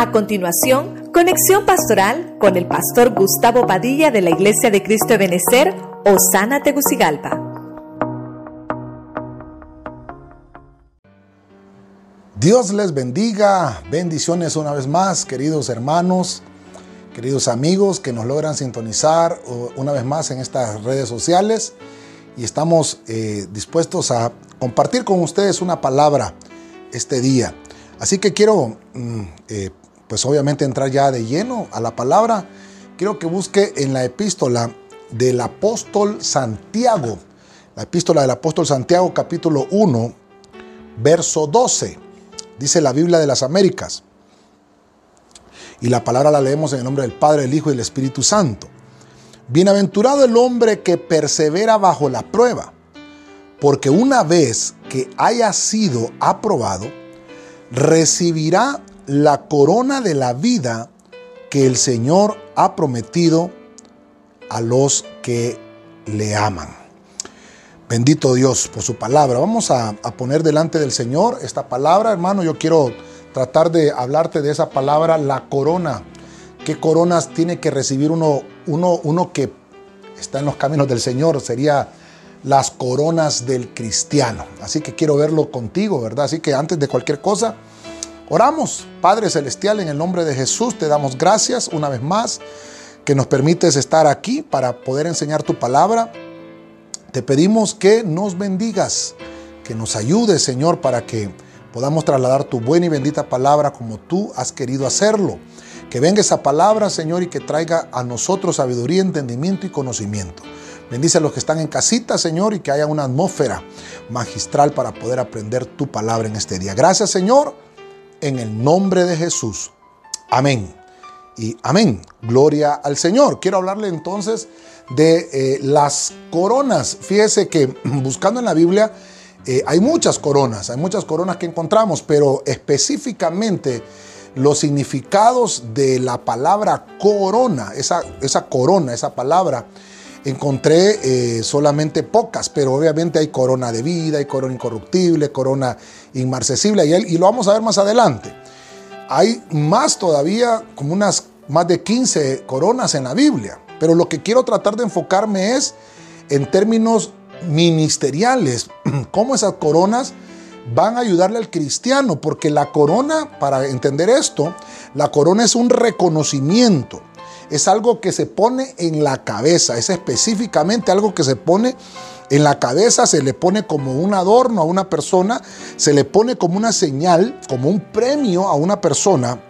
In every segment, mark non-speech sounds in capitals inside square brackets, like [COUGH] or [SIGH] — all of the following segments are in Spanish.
A continuación, conexión pastoral con el pastor Gustavo Padilla de la Iglesia de Cristo de Benecer, Osana Tegucigalpa. Dios les bendiga, bendiciones una vez más, queridos hermanos, queridos amigos que nos logran sintonizar una vez más en estas redes sociales y estamos eh, dispuestos a compartir con ustedes una palabra este día. Así que quiero mm, eh, pues obviamente entrar ya de lleno a la palabra, quiero que busque en la epístola del apóstol Santiago, la epístola del apóstol Santiago capítulo 1, verso 12. Dice la Biblia de las Américas. Y la palabra la leemos en el nombre del Padre, del Hijo y del Espíritu Santo. Bienaventurado el hombre que persevera bajo la prueba, porque una vez que haya sido aprobado, recibirá la corona de la vida que el Señor ha prometido a los que le aman. Bendito Dios por su palabra. Vamos a, poner delante del Señor esta palabra, hermano. Yo quiero tratar de hablarte de esa palabra, la corona. ¿Qué coronas tiene que recibir uno, uno, uno que está en los caminos del Señor? Sería las coronas del cristiano. Así que quiero verlo contigo, ¿verdad? Así que antes de cualquier cosa, Oramos, Padre Celestial, en el nombre de Jesús, te damos gracias una vez más que nos permites estar aquí para poder enseñar tu palabra. Te pedimos que nos bendigas, que nos ayudes, Señor, para que podamos trasladar tu buena y bendita palabra como tú has querido hacerlo. Que venga esa palabra, Señor, y que traiga a nosotros sabiduría, entendimiento y conocimiento. Bendice a los que están en casita, Señor, y que haya una atmósfera magistral para poder aprender tu palabra en este día. Gracias, Señor en el nombre de Jesús. Amén. Y amén. Gloria al Señor. Quiero hablarle entonces de eh, las coronas. Fíjese que [CLEARS THROAT] buscando en la Biblia eh, hay muchas coronas, hay muchas coronas que encontramos, pero específicamente los significados de la palabra corona, esa, esa corona, esa palabra, encontré eh, solamente pocas, pero obviamente hay corona de vida, hay corona incorruptible, corona inmarcesible, y, y lo vamos a ver más adelante. Hay más todavía, como unas más de 15 coronas en la Biblia, pero lo que quiero tratar de enfocarme es en términos ministeriales, [CLEARS THROAT] cómo esas coronas van a ayudarle al cristiano, porque la corona, para entender esto, la corona es un reconocimiento es algo que se pone en la cabeza, es específicamente algo que se pone en la cabeza, se le pone como un adorno a una persona, se le pone como una señal, como un premio a una persona,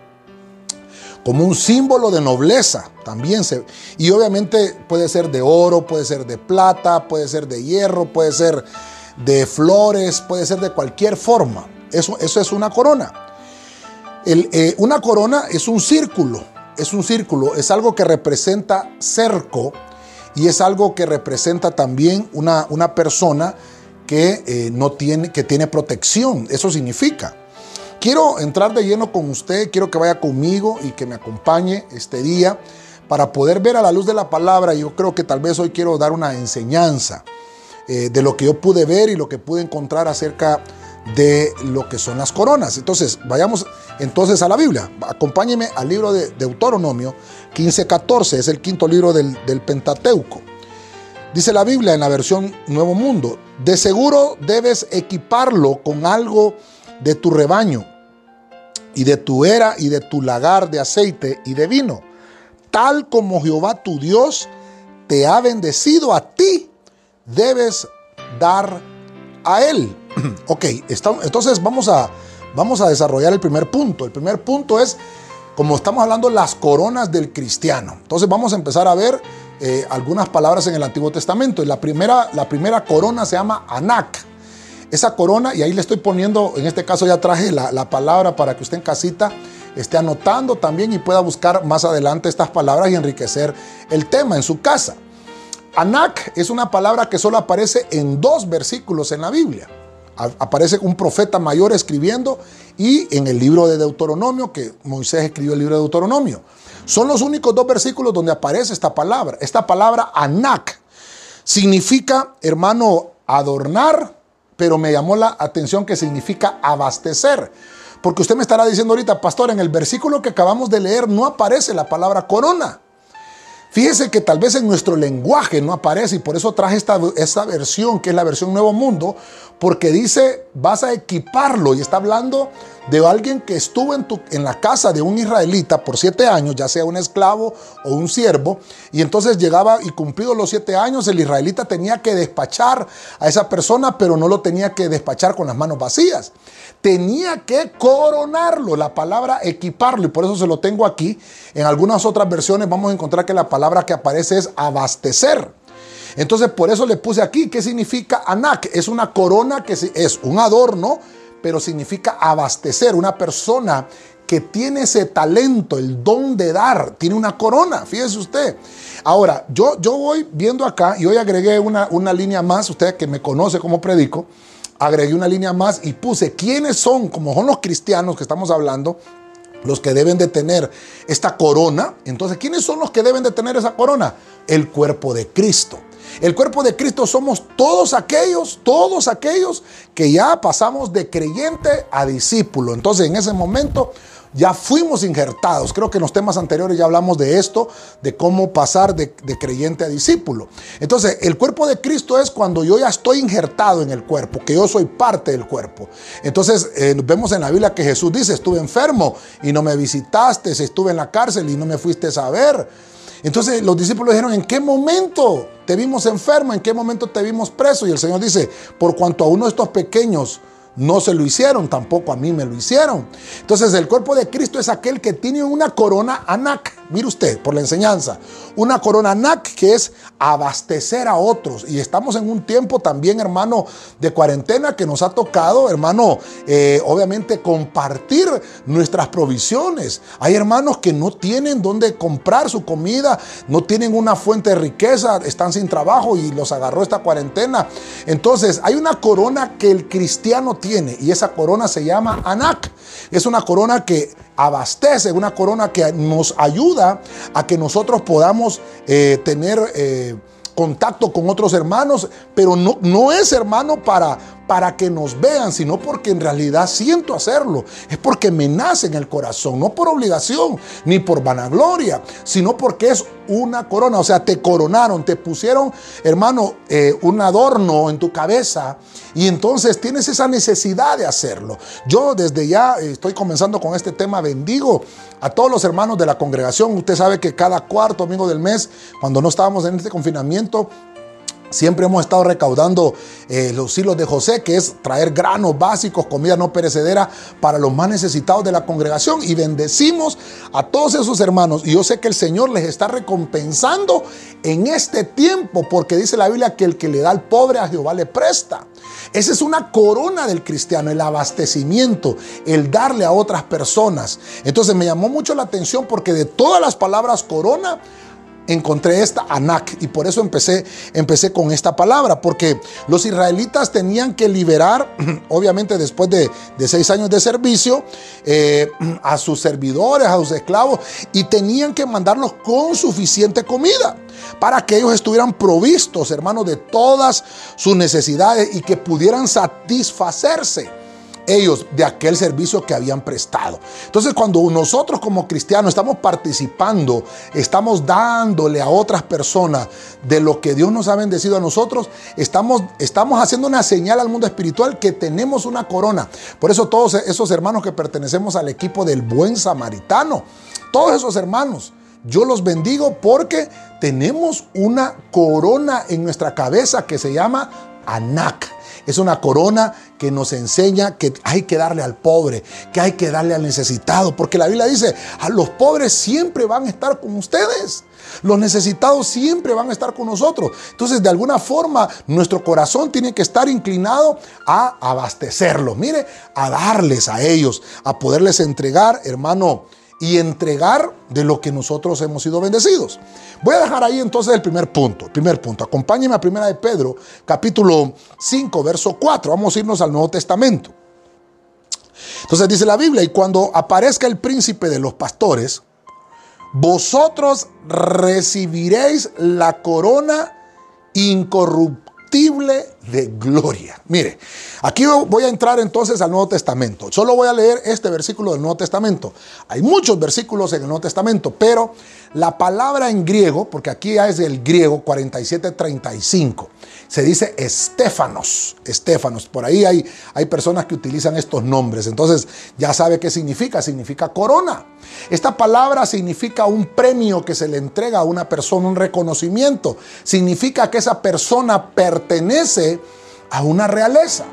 como un símbolo de nobleza también se y obviamente puede ser de oro, puede ser de plata, puede ser de hierro, puede ser de flores, puede ser de cualquier forma. Eso, eso es una corona. Eh, una corona es un círculo es un círculo, es algo que representa cerco y es algo que representa también una, una persona que, eh, no tiene, que tiene protección. Eso significa. Quiero entrar de lleno con usted, quiero que vaya conmigo y que me acompañe este día para poder ver a la luz de la palabra. Yo creo que tal vez hoy quiero dar una enseñanza eh, de lo que yo pude ver y lo que pude encontrar acerca de lo que son las coronas. Entonces, vayamos entonces a la Biblia. Acompáñeme al libro de Deuteronomio 15:14, es el quinto libro del, del Pentateuco. Dice la Biblia en la versión Nuevo Mundo, de seguro debes equiparlo con algo de tu rebaño y de tu era y de tu lagar de aceite y de vino, tal como Jehová tu Dios te ha bendecido a ti, debes dar a él. [CLEARS THROAT] ok, entonces vamos a, vamos a desarrollar el primer punto. El primer punto es, como estamos hablando, las coronas del cristiano. Entonces vamos a empezar a ver eh, algunas palabras en el Antiguo Testamento. La primera, la primera corona se llama Anak. Esa corona, y ahí le estoy poniendo, en este caso ya traje la, la palabra para que usted en casita esté anotando también y pueda buscar más adelante estas palabras y enriquecer el tema en su casa. Anak es una palabra que solo aparece en dos versículos en la Biblia. Aparece un profeta mayor escribiendo y en el libro de Deuteronomio, que Moisés escribió el libro de Deuteronomio. Son los únicos dos versículos donde aparece esta palabra. Esta palabra Anak significa, hermano, adornar, pero me llamó la atención que significa abastecer. Porque usted me estará diciendo ahorita, pastor, en el versículo que acabamos de leer no aparece la palabra corona. Fíjese que tal vez en nuestro lenguaje no aparece y por eso traje esta, esta, versión, que es la versión Nuevo Mundo, porque dice, vas a equiparlo y está hablando de alguien que estuvo en, tu, en la casa de un israelita por siete años, ya sea un esclavo o un siervo, y entonces llegaba y cumplidos los siete años, el israelita tenía que despachar a esa persona, pero no lo tenía que despachar con las manos vacías. Tenía que coronarlo, la palabra equiparlo, y por eso se lo tengo aquí. En algunas otras versiones vamos a encontrar que la palabra que aparece es abastecer. Entonces, por eso le puse aquí, ¿qué significa anak? Es una corona que es un adorno pero significa abastecer. Una persona que tiene ese talento, el don de dar, tiene una corona, fíjese usted. Ahora, yo, yo voy viendo acá y hoy agregué una, una línea más, usted que me conoce como predico, agregué una línea más y puse quiénes son, como son los cristianos que estamos hablando, los que deben de tener esta corona. Entonces, ¿quiénes son los que deben de tener esa corona? El cuerpo de Cristo. El cuerpo de Cristo somos todos aquellos, todos aquellos que ya pasamos de creyente a discípulo. Entonces en ese momento ya fuimos injertados. Creo que en los temas anteriores ya hablamos de esto, de cómo pasar de, creyente a discípulo. Entonces, el cuerpo de Cristo es cuando yo ya estoy injertado en el cuerpo, que yo soy parte del cuerpo. Entonces, eh, vemos en la Biblia que Jesús dice, estuve enfermo y no me visitaste, estuve en la cárcel y no me fuiste a ver. Entonces los discípulos dijeron, ¿en qué momento te vimos enfermo? ¿En qué momento te vimos preso? Y el Señor dice, por cuanto a uno de estos pequeños no se lo hicieron, tampoco a mí me lo hicieron. Entonces el cuerpo de Cristo es aquel que tiene una corona anak. Mire usted, por la enseñanza, una corona anak que es abastecer a otros. Y estamos en un tiempo también, hermano, de cuarentena que nos ha tocado, hermano, eh, obviamente compartir nuestras provisiones. Hay hermanos que no tienen dónde comprar su comida, no tienen una fuente de riqueza, están sin trabajo y los agarró esta cuarentena. Entonces hay una corona que el cristiano tiene y esa corona se llama Anak. Es una corona que abastece, una corona que nos ayuda a que nosotros podamos eh, tener eh, contacto con otros hermanos, pero no, no es hermano para, para que nos vean, sino porque en realidad siento hacerlo. Es porque me nace en el corazón, no por obligación ni por vanagloria, sino porque es una corona. O sea, te coronaron, te pusieron, hermano, eh, un adorno en tu cabeza y entonces tienes esa necesidad de hacerlo. Yo desde ya estoy comenzando con este tema, bendigo a todos los hermanos de la congregación. Usted sabe que cada cuarto domingo del mes, cuando no estábamos en este confinamiento, Siempre hemos estado recaudando eh, los hilos de José, que es traer granos básicos, comida no perecedera para los más necesitados de la congregación. Y bendecimos a todos esos hermanos. Y yo sé que el Señor les está recompensando en este tiempo, porque dice la Biblia que el que le da al pobre a Jehová le presta. Esa es una corona del cristiano, el abastecimiento, el darle a otras personas. Entonces me llamó mucho la atención porque de todas las palabras corona, encontré esta Anak y por eso empecé, empecé con esta palabra, porque los israelitas tenían que liberar, [CLEARS THROAT] obviamente después de, seis años de servicio, eh, [CLEARS THROAT] a sus servidores, a sus esclavos, y tenían que mandarlos con suficiente comida para que ellos estuvieran provistos, hermanos, de todas sus necesidades y que pudieran satisfacerse ellos de aquel servicio que habían prestado. Entonces cuando nosotros como cristianos estamos participando, estamos dándole a otras personas de lo que Dios nos ha bendecido a nosotros, estamos, estamos haciendo una señal al mundo espiritual que tenemos una corona. Por eso todos esos hermanos que pertenecemos al equipo del buen samaritano, todos esos hermanos, yo los bendigo porque tenemos una corona en nuestra cabeza que se llama Anak. Es una corona que nos enseña que hay que darle al pobre, que hay que darle al necesitado, porque la Biblia dice, a los pobres siempre van a estar con ustedes. Los necesitados siempre van a estar con nosotros. Entonces, de alguna forma, nuestro corazón tiene que estar inclinado a abastecerlos. Mire, a darles a ellos, a poderles entregar, hermano, y entregar de lo que nosotros hemos sido bendecidos. Voy a dejar ahí entonces el primer punto. Primer punto. Acompáñenme a Primera de Pedro, capítulo 5, verso 4. Vamos a irnos al Nuevo Testamento. Entonces dice la Biblia, y cuando aparezca el príncipe de los pastores, vosotros recibiréis la corona incorruptible de gloria. Mire, aquí voy a entrar entonces al Nuevo Testamento. Solo voy a leer este versículo del Nuevo Testamento. Hay muchos versículos en el Nuevo Testamento, pero la palabra en griego, porque aquí es el griego 4735, se dice estéfanos, estéfanos. Por ahí hay, hay personas que utilizan estos nombres. Entonces ya sabe qué significa, significa corona. Esta palabra significa un premio que se le entrega a una persona, un reconocimiento. Significa que esa persona pertenece a una realeza.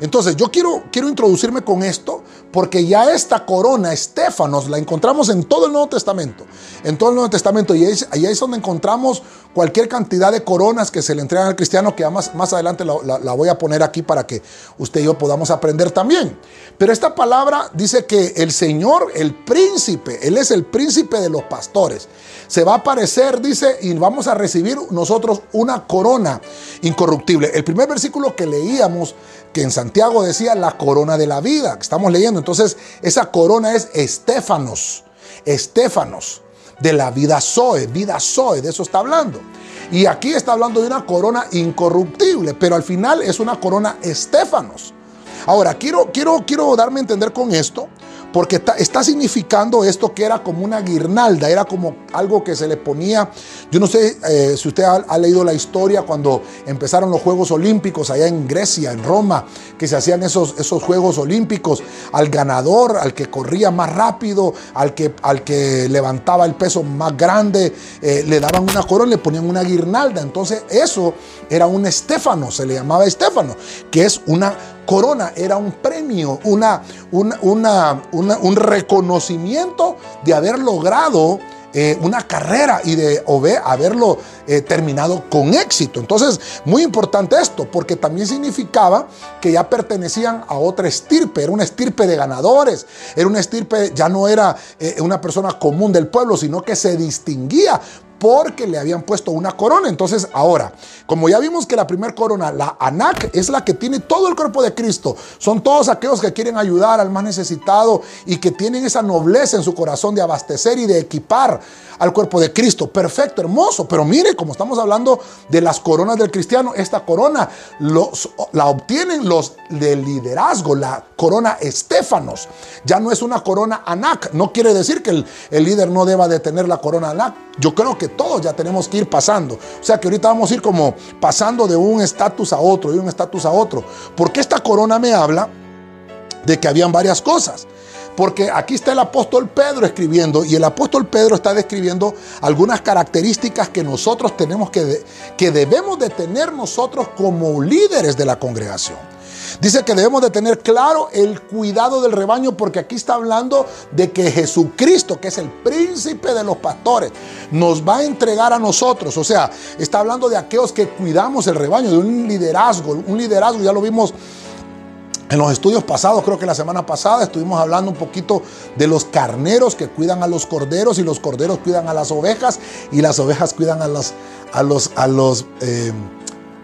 Entonces yo quiero, quiero introducirme con esto porque ya esta corona, Estefanos, la encontramos en todo el Nuevo Testamento. En todo el Nuevo Testamento. Y ahí, es donde encontramos cualquier cantidad de coronas que se le entregan al cristiano, que más, más adelante la, la, voy a poner aquí para que usted y yo podamos aprender también. Pero esta palabra dice que el Señor, el príncipe, Él es el príncipe de los pastores. Se va a aparecer, dice, y vamos a recibir nosotros una corona incorruptible. El primer versículo que leíamos que en Santiago decía la corona de la vida, que estamos leyendo. Entonces, esa corona es Estefanos, Estefanos, de la vida Zoe, vida Zoe, de eso está hablando. Y aquí está hablando de una corona incorruptible, pero al final es una corona Estefanos. Ahora, quiero, quiero, quiero darme a entender con esto porque está, significando esto que era como una guirnalda, era como algo que se le ponía, yo no sé eh, si usted ha, leído la historia cuando empezaron los Juegos Olímpicos allá en Grecia, en Roma, que se hacían esos, esos Juegos Olímpicos, al ganador, al que corría más rápido, al que, al que levantaba el peso más grande, eh, le daban una corona, le ponían una guirnalda, entonces eso era un estéfano, se le llamaba estéfano, que es una corona era un premio, una, una, un reconocimiento de haber logrado eh, una carrera y de haberlo eh, terminado con éxito. Entonces, muy importante esto, porque también significaba que ya pertenecían a otra estirpe, era una estirpe de ganadores, era una estirpe, ya no era eh, una persona común del pueblo, sino que se distinguía porque le habían puesto una corona. Entonces, ahora, como ya vimos que la primera corona, la ANAC, es la que tiene todo el cuerpo de Cristo. Son todos aquellos que quieren ayudar al más necesitado y que tienen esa nobleza en su corazón de abastecer y de equipar al cuerpo de Cristo. Perfecto, hermoso. Pero mire, como estamos hablando de las coronas del cristiano, esta corona los, la obtienen los de liderazgo, la corona Estefanos. Ya no es una corona ANAC. No quiere decir que el, líder no deba de tener la corona ANAC. Yo creo que todos ya tenemos que ir pasando. O sea que ahorita vamos a ir como pasando de un estatus a otro, de un estatus a otro. Porque esta corona me habla de que habían varias cosas. Porque aquí está el apóstol Pedro escribiendo y el apóstol Pedro está describiendo algunas características que nosotros tenemos que, que debemos de tener nosotros como líderes de la congregación. Dice que debemos de tener claro el cuidado del rebaño porque aquí está hablando de que Jesucristo, que es el príncipe de los pastores, nos va a entregar a nosotros. O sea, está hablando de aquellos que cuidamos el rebaño, de un liderazgo. Un liderazgo, ya lo vimos en los estudios pasados, creo que la semana pasada, estuvimos hablando un poquito de los carneros que cuidan a los corderos y los corderos cuidan a las ovejas y las ovejas cuidan a los, a los, a los, eh,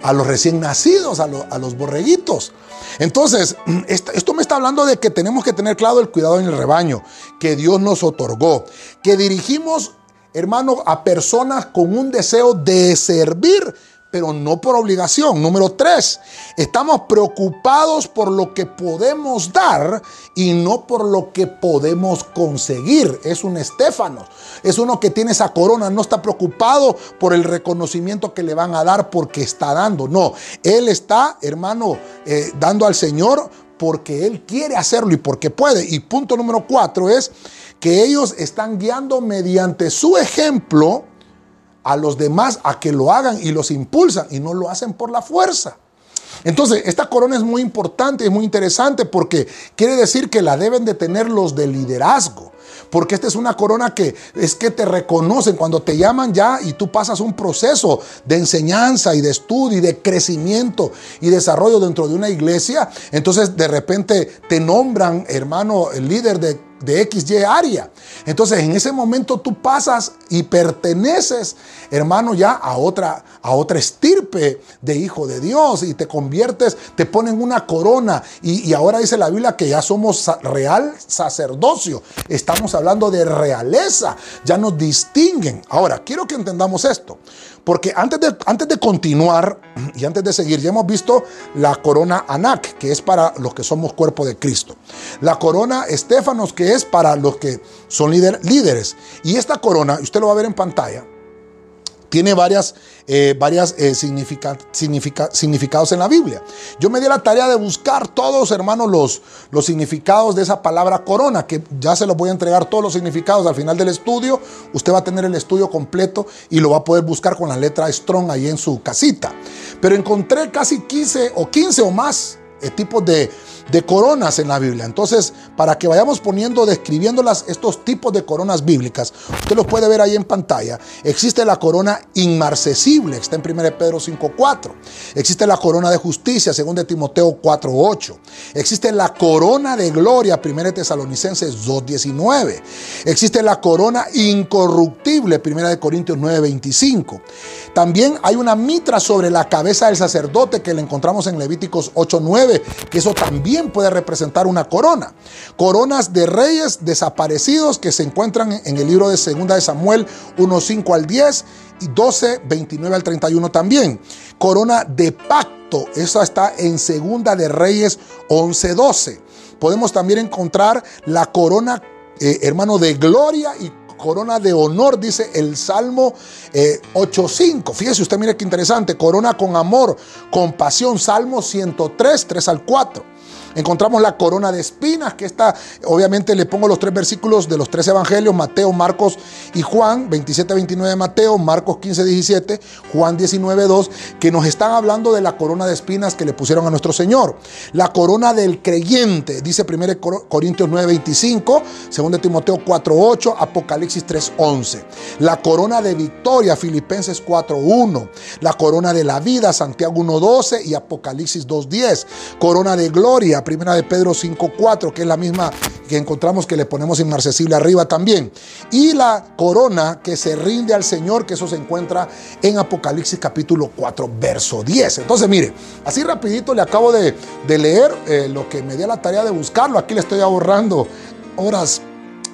a los recién nacidos, a, a los borreguitos. Entonces, [CLEARS THROAT] esto me está hablando de que tenemos que tener claro el cuidado en el rebaño que Dios nos otorgó, que dirigimos, hermano, a personas con un deseo de servir pero no por obligación. Número tres, estamos preocupados por lo que podemos dar y no por lo que podemos conseguir. Es un Estéfano, es uno que tiene esa corona, no está preocupado por el reconocimiento que le van a dar porque está dando. No, él está, hermano, eh, dando al Señor porque él quiere hacerlo y porque puede. Y punto número cuatro es que ellos están guiando mediante su ejemplo a los demás a que lo hagan y los impulsan y no lo hacen por la fuerza. Entonces, esta corona es muy importante, es muy interesante porque quiere decir que la deben de tener los de liderazgo. Porque esta es una corona que es que te reconocen cuando te llaman ya y tú pasas un proceso de enseñanza y de estudio y de crecimiento y desarrollo dentro de una iglesia. Entonces de repente te nombran, hermano, líder de de XY área. Entonces, en ese momento tú pasas y perteneces, hermano, ya a otra, a otra estirpe de hijo de Dios y te conviertes, te ponen una corona. Y, y ahora dice la Biblia que ya somos real sacerdocio. Estamos hablando de realeza, ya nos distinguen. Ahora, quiero que entendamos esto. Porque antes de, antes de continuar [CLEARS THROAT] y antes de seguir, ya hemos visto la corona Anak, que es para los que somos cuerpo de Cristo. La corona Estefanos, que es para los que son líderes. Y esta corona, usted lo va a ver en pantalla, tiene varias, eh, varias eh, significados en la Biblia. Yo me di la tarea de buscar todos, hermanos, los, los significados de esa palabra corona, que ya se los voy a entregar todos los significados al final del estudio. Usted va a tener el estudio completo y lo va a poder buscar con la letra Strong ahí en su casita. Pero encontré casi 15 o 15 o más eh, tipos de, de coronas en la Biblia. Entonces, para que vayamos poniendo, describiendo estos tipos de coronas bíblicas, usted los puede ver ahí en pantalla. Existe la corona inmarcesible, está en 1 Pedro 5.4. Existe la corona de justicia, 2 Timoteo 4.8. Existe la corona de gloria, 1 Tesalonicenses 2.19. Existe la corona incorruptible, 1 Corintios 9.25. También hay una mitra sobre la cabeza del sacerdote que le encontramos en Levíticos 8.9, que eso también puede representar una corona. Coronas de reyes desaparecidos que se encuentran en el libro de 2 de Samuel 1.5 al 10 y 12, 29 al 31 también. Corona de pacto, esa está en Segunda de Reyes 11.12. Podemos también encontrar la corona, eh, hermano, de gloria y corona de honor, dice el Salmo 8.5. Eh, Fíjese usted, mire qué interesante, corona con amor, compasión, Salmo 103, 3 al 4. Encontramos la corona de espinas, que está, obviamente le pongo los tres versículos de los tres evangelios, Mateo, Marcos y Juan, 27, 29 de Mateo, Marcos 15, 17, Juan 19, 2, que nos están hablando de la corona de espinas que le pusieron a nuestro Señor. La corona del creyente, dice 1 Corintios 9, 25, 2 Timoteo 4, 8, Apocalipsis 3, 11. La corona de victoria, Filipenses 4, 1. La corona de la vida, Santiago 1, 12 y Apocalipsis 2, 10. Corona de gloria, primera de Pedro 5.4, que es la misma que encontramos que le ponemos inmarcesible arriba también. Y la corona que se rinde al Señor, que eso se encuentra en Apocalipsis capítulo 4, verso 10. Entonces, mire, así rapidito le acabo de, leer eh, lo que me dio la tarea de buscarlo. Aquí le estoy ahorrando horas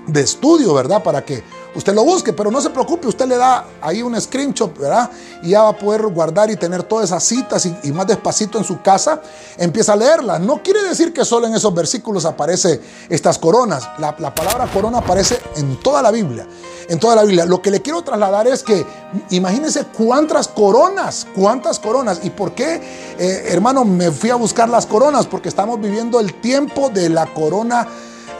de estudio, ¿verdad? Para que usted lo busque, pero no se preocupe, usted le da ahí un screenshot, ¿verdad? Y ya va a poder guardar y tener todas esas citas y, más despacito en su casa, empieza a leerlas. No quiere decir que solo en esos versículos aparece estas coronas. La, palabra corona aparece en toda la Biblia, en toda la Biblia. Lo que le quiero trasladar es que imagínense cuántas coronas, cuántas coronas. ¿Y por qué, eh, hermano, me fui a buscar las coronas? Porque estamos viviendo el tiempo de la corona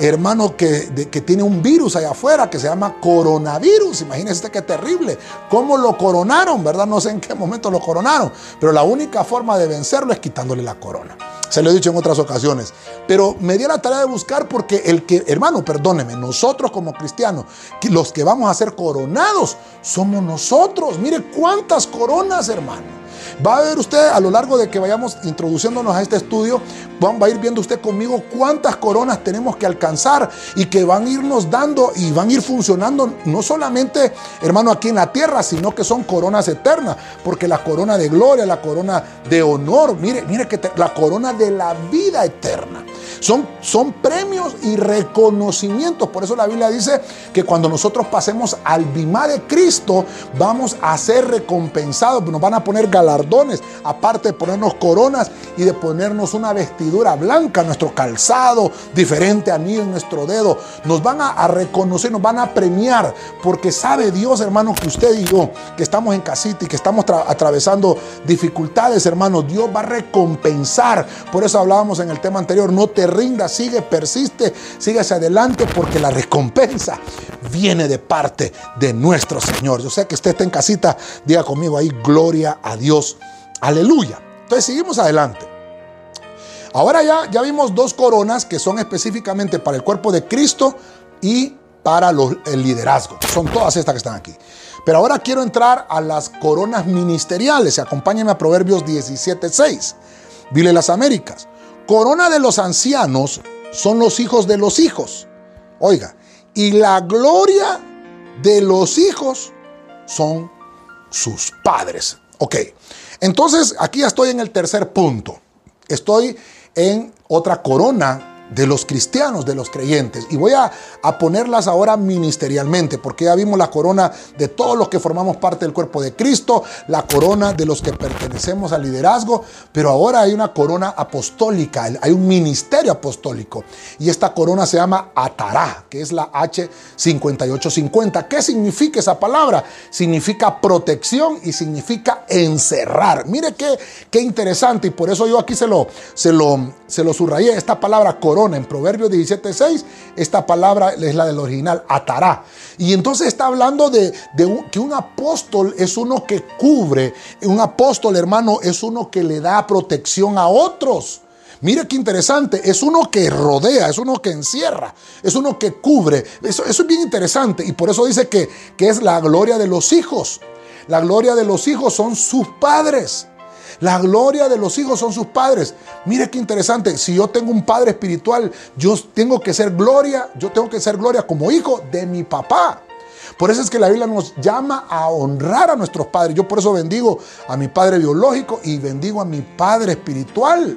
hermano, que, que tiene un virus allá afuera que se llama coronavirus. Imagínense qué terrible. ¿Cómo lo coronaron? ¿Verdad? No sé en qué momento lo coronaron. Pero la única forma de vencerlo es quitándole la corona. Se lo he dicho en otras ocasiones. Pero me dio la tarea de buscar porque el que, hermano, perdóneme, nosotros como cristianos, los que vamos a ser coronados, somos nosotros. Mire cuántas coronas, hermano. Va a ver usted a lo largo de que vayamos introduciéndonos a este estudio, va a ir viendo usted conmigo cuántas coronas tenemos que alcanzar y que van a irnos dando y van a ir funcionando no solamente, hermano, aquí en la tierra, sino que son coronas eternas, porque la corona de gloria, la corona de honor, mire, mire que la corona de la vida eterna. Son, son premios y reconocimientos. Por eso la Biblia dice que cuando nosotros pasemos al bimá de Cristo, vamos a ser recompensados. Nos van a poner galardones, aparte de ponernos coronas y de ponernos una vestidura blanca, nuestro calzado, diferente anillo en nuestro dedo. Nos van a, reconocer, nos van a premiar, porque sabe Dios, hermano, que usted y yo, que estamos en casita y que estamos atravesando dificultades, hermano, Dios va a recompensar. Por eso hablábamos en el tema anterior, no te rinda, sigue, persiste, sigue hacia adelante porque la recompensa viene de parte de nuestro Señor. Yo sé que usted está en casita, diga conmigo ahí, gloria a Dios, aleluya. Entonces seguimos adelante. Ahora ya, ya vimos dos coronas que son específicamente para el cuerpo de Cristo y para el liderazgo. Son todas estas que están aquí. Pero ahora quiero entrar a las coronas ministeriales. Acompáñenme a Proverbios 17.6. Dile las Américas. Corona de los ancianos son los hijos de los hijos. Oiga, y la gloria de los hijos son sus padres. Ok, entonces aquí estoy en el tercer punto. Estoy en otra corona de los cristianos, de los creyentes. Y voy a, ponerlas ahora ministerialmente, porque ya vimos la corona de todos los que formamos parte del cuerpo de Cristo, la corona de los que pertenecemos al liderazgo, pero ahora hay una corona apostólica, hay un ministerio apostólico. Y esta corona se llama Atará, que es la H5850. ¿Qué significa esa palabra? Significa protección y significa encerrar. Mire qué, qué interesante, y por eso yo aquí se lo, se lo, se lo subrayé, esta palabra corona en Proverbios 17.6, esta palabra es la del original, atará. Y entonces está hablando de, que un apóstol es uno que cubre, un apóstol hermano es uno que le da protección a otros. Mire qué interesante, es uno que rodea, es uno que encierra, es uno que cubre. Eso, eso es bien interesante y por eso dice que, que es la gloria de los hijos. La gloria de los hijos son sus padres. La gloria de los hijos son sus padres. Mire qué interesante. Si yo tengo un padre espiritual, yo tengo que ser gloria, yo tengo que ser gloria como hijo de mi papá. Por eso es que la Biblia nos llama a honrar a nuestros padres. Yo por eso bendigo a mi padre biológico y bendigo a mi padre espiritual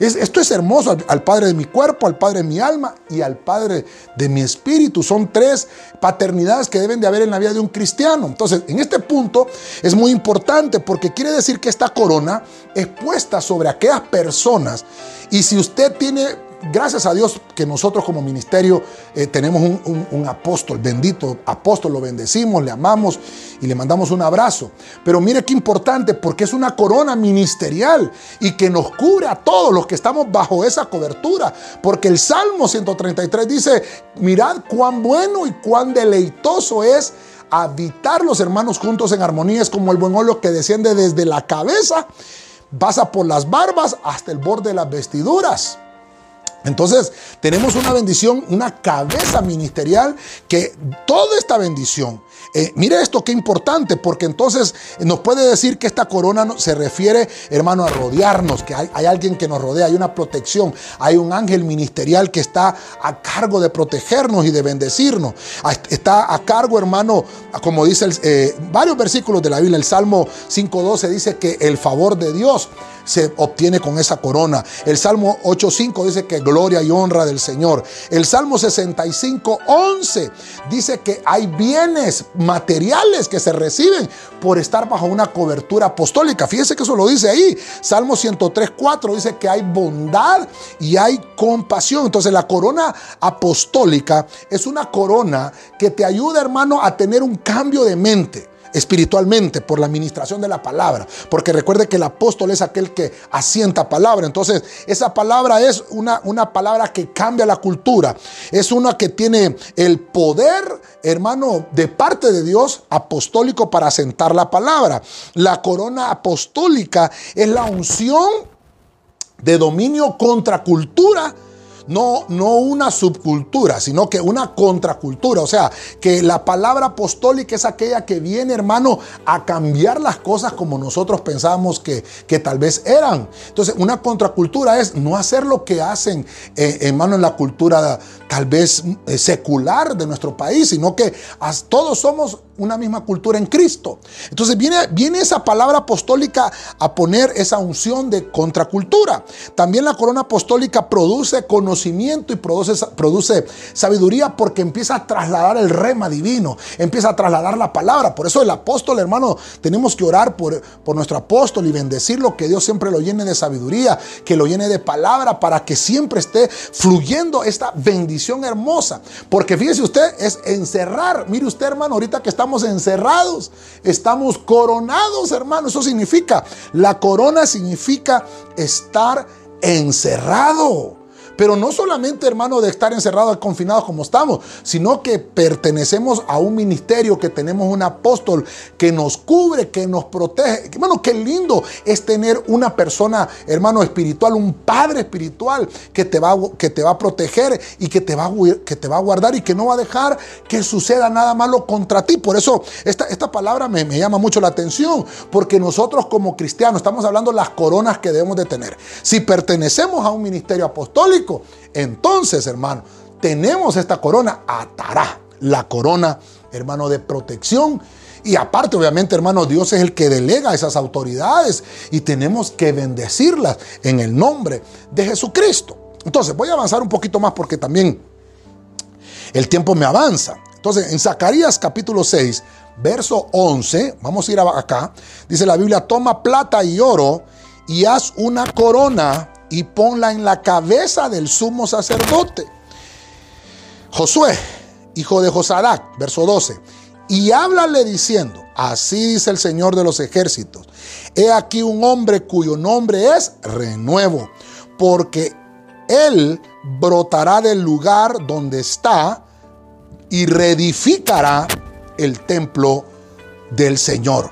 esto es hermoso al, Padre de mi cuerpo, al Padre de mi alma y al Padre de mi espíritu. Son tres paternidades que deben de haber en la vida de un cristiano. Entonces, en este punto es muy importante porque quiere decir que esta corona es puesta sobre aquellas personas. Y si usted tiene gracias a Dios que nosotros como ministerio eh, tenemos un, apóstol, bendito apóstol, lo bendecimos, le amamos y le mandamos un abrazo. Pero mire qué importante, porque es una corona ministerial y que nos cubre a todos los que estamos bajo esa cobertura. Porque el Salmo 133 dice, mirad cuán bueno y cuán deleitoso es habitar los hermanos juntos en armonía. Es como el buen óleo que desciende desde la cabeza, pasa por las barbas hasta el borde de las vestiduras. Entonces, tenemos una bendición, una cabeza ministerial que toda esta bendición, eh, mire esto qué importante, porque entonces nos puede decir que esta corona se refiere, hermano, a rodearnos, que hay, alguien que nos rodea, hay una protección, hay un ángel ministerial que está a cargo de protegernos y de bendecirnos. Está a cargo, hermano, como dice eh, varios versículos de la Biblia, el Salmo 5.12 dice que el favor de Dios se obtiene con esa corona. El Salmo 8.5 dice que gloria y honra del Señor. El Salmo 65.11 dice que hay bienes materiales que se reciben por estar bajo una cobertura apostólica. Fíjense que eso lo dice ahí. Salmo 103.4 dice que hay bondad y hay compasión. Entonces la corona apostólica es una corona que te ayuda, hermano, a tener un cambio de mente espiritualmente por la administración de la palabra. Porque recuerde que el apóstol es aquel que asienta palabra. Entonces, esa palabra es una, una palabra que cambia la cultura. Es una que tiene el poder, hermano, de parte de Dios apostólico para asentar la palabra. La corona apostólica es la unción de dominio contra cultura no, no una subcultura, sino que una contracultura. O sea, que la palabra apostólica es aquella que viene, hermano, a cambiar las cosas como nosotros pensábamos que, que tal vez eran. Entonces, una contracultura es no hacer lo que hacen, eh, hermano, en la cultura tal vez eh, secular de nuestro país, sino que todos somos una misma cultura en Cristo. Entonces viene, viene esa palabra apostólica a poner esa unción de contracultura. También la corona apostólica produce conocimiento y produce, produce sabiduría porque empieza a trasladar el rema divino, empieza a trasladar la palabra. Por eso el apóstol, hermano, tenemos que orar por, por nuestro apóstol y bendecirlo, que Dios siempre lo llene de sabiduría, que lo llene de palabra para que siempre esté fluyendo esta bendición hermosa. Porque fíjese usted, es encerrar. Mire usted, hermano, ahorita que estamos encerrados, estamos coronados, hermano. Eso significa, la corona significa estar encerrado. Pero no solamente, hermano, de estar encerrados, confinados como estamos, sino que pertenecemos a un ministerio, que tenemos un apóstol que nos cubre, que nos protege. Hermano, qué lindo es tener una persona, hermano, espiritual, un padre espiritual que te va, que te va a proteger y que te va, que te va a guardar y que no va a dejar que suceda nada malo contra ti. Por eso esta, esta palabra me, me llama mucho la atención, porque nosotros como cristianos estamos hablando las coronas que debemos de tener. Si pertenecemos a un ministerio apostólico, entonces, hermano, tenemos esta corona, atará la corona, hermano, de protección. Y aparte, obviamente, hermano, Dios es el que delega esas autoridades y tenemos que bendecirlas en el nombre de Jesucristo. Entonces, voy a avanzar un poquito más porque también el tiempo me avanza. Entonces, en Zacarías capítulo 6, verso 11, vamos a ir acá, dice la Biblia, toma plata y oro y haz una corona y ponla en la cabeza del sumo sacerdote. Josué, hijo de Josadac, verso 12, y háblale diciendo, así dice el Señor de los ejércitos, he aquí un hombre cuyo nombre es renuevo, porque él brotará del lugar donde está y reedificará el templo del Señor.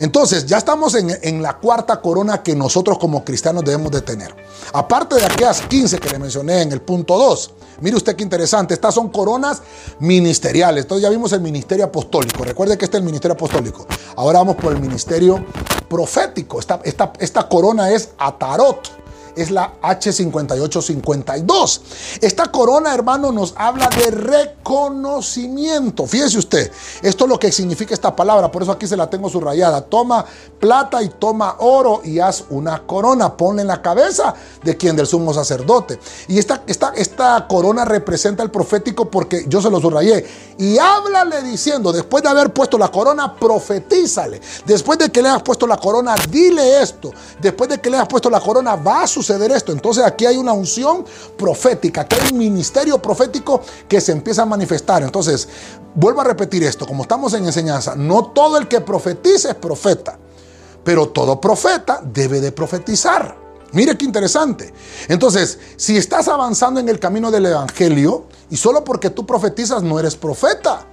Entonces, ya estamos en, la cuarta corona que nosotros como cristianos debemos de tener. Aparte de aquellas 15 que le mencioné en el punto 2. Mire usted qué interesante, estas son coronas ministeriales. Entonces ya vimos el ministerio apostólico. Recuerde que este es el ministerio apostólico. Ahora vamos por el ministerio profético. Esta, corona es Atarot es la H5852. Esta corona, hermano, nos habla de reconocimiento. Fíjese usted, esto es lo que significa esta palabra, por eso aquí se la tengo subrayada. Toma plata y toma oro y haz una corona, ponle en la cabeza de quien del sumo sacerdote. Y esta, esta, esta corona representa el profético porque yo se lo subrayé. Y háblale diciendo, después de haber puesto la corona, profetízale. Después de que le has puesto la corona, dile esto. Después de que le has puesto la corona, va a suceder esto. Entonces aquí hay una unción profética, que hay un ministerio profético que se empieza a manifestar. Entonces, vuelvo a repetir esto, como estamos en enseñanza, no todo el que profetiza es profeta, pero todo profeta debe de profetizar. Mire qué interesante. Entonces, si estás avanzando en el camino del Evangelio y solo porque tú profetizas no eres profeta,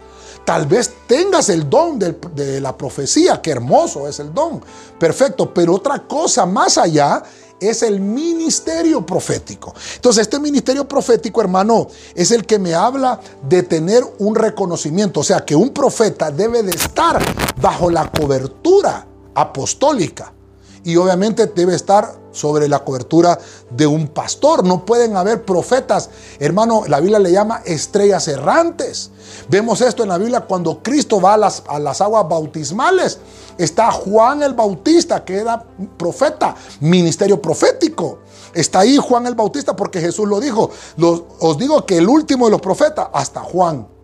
tal vez tengas el don de, de, la profecía, qué hermoso es el don, perfecto, pero otra cosa más allá es el ministerio profético. Entonces, este ministerio profético, hermano, es el que me habla de tener un reconocimiento, o sea, que un profeta debe de estar bajo la cobertura apostólica y obviamente debe estar sobre la cobertura de un pastor. No pueden haber profetas, hermano, la Biblia le llama estrellas errantes. Vemos esto en la Biblia cuando Cristo va a las, a las aguas bautismales. Está Juan el Bautista, que era profeta, ministerio profético. Está ahí Juan el Bautista porque Jesús lo dijo. os digo que el último de los profetas, hasta Juan.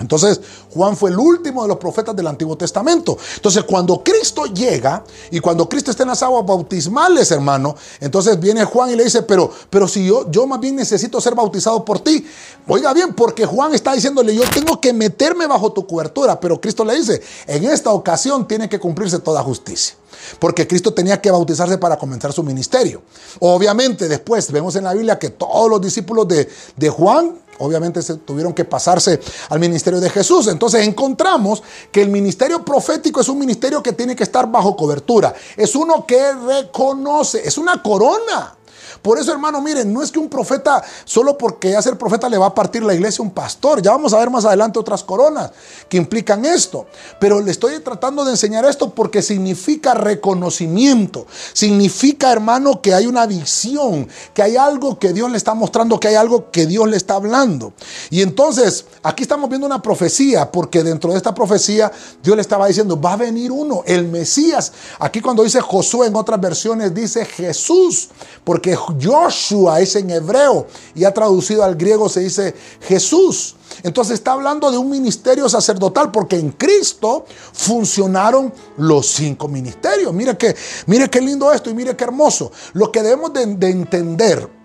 Entonces, Juan fue el último de los profetas del Antiguo Testamento. Entonces, cuando Cristo llega y cuando Cristo está en las aguas bautismales, hermano, entonces viene Juan y le dice, pero, pero si yo, yo más bien necesito ser bautizado por ti. Oiga bien, porque Juan está diciéndole, yo tengo que meterme bajo tu cobertura, pero Cristo le dice, en esta ocasión tiene que cumplirse toda justicia. Porque Cristo tenía que bautizarse para comenzar su ministerio. Obviamente, después vemos en la Biblia que todos los discípulos de, de Juan obviamente se tuvieron que pasarse al ministerio de Jesús. Entonces encontramos que el ministerio profético es un ministerio que tiene que estar bajo cobertura. Es uno que reconoce, es una corona. Por eso, hermano, miren, no es que un profeta, solo porque ya ser profeta le va a partir la iglesia un pastor. Ya vamos a ver más adelante otras coronas que implican esto. Pero le estoy tratando de enseñar esto porque significa reconocimiento. Significa, hermano, que hay una visión, que hay algo que Dios le está mostrando, que hay algo que Dios le está hablando. Y entonces, aquí estamos viendo una profecía, porque dentro de esta profecía Dios le estaba diciendo, va a venir uno, el Mesías. Aquí cuando dice Josué en otras versiones dice Jesús, porque Joshua es en hebreo y ha traducido al griego se dice Jesús. Entonces está hablando de un ministerio sacerdotal porque en Cristo funcionaron los cinco ministerios. Mire que, mire qué lindo esto y mire qué hermoso. Lo que debemos de, de entender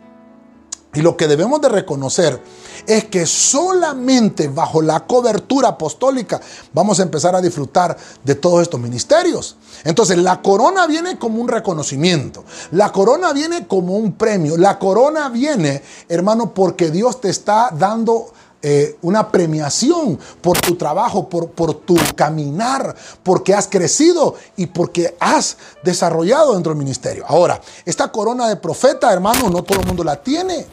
y lo que debemos de reconocer es que solamente bajo la cobertura apostólica vamos a empezar a disfrutar de todos estos ministerios. Entonces la corona viene como un reconocimiento, la corona viene como un premio, la corona viene, hermano, porque Dios te está dando eh, una premiación por tu trabajo, por, por tu caminar, porque has crecido y porque has desarrollado dentro del ministerio. Ahora, esta corona de profeta, hermano, no todo el mundo la tiene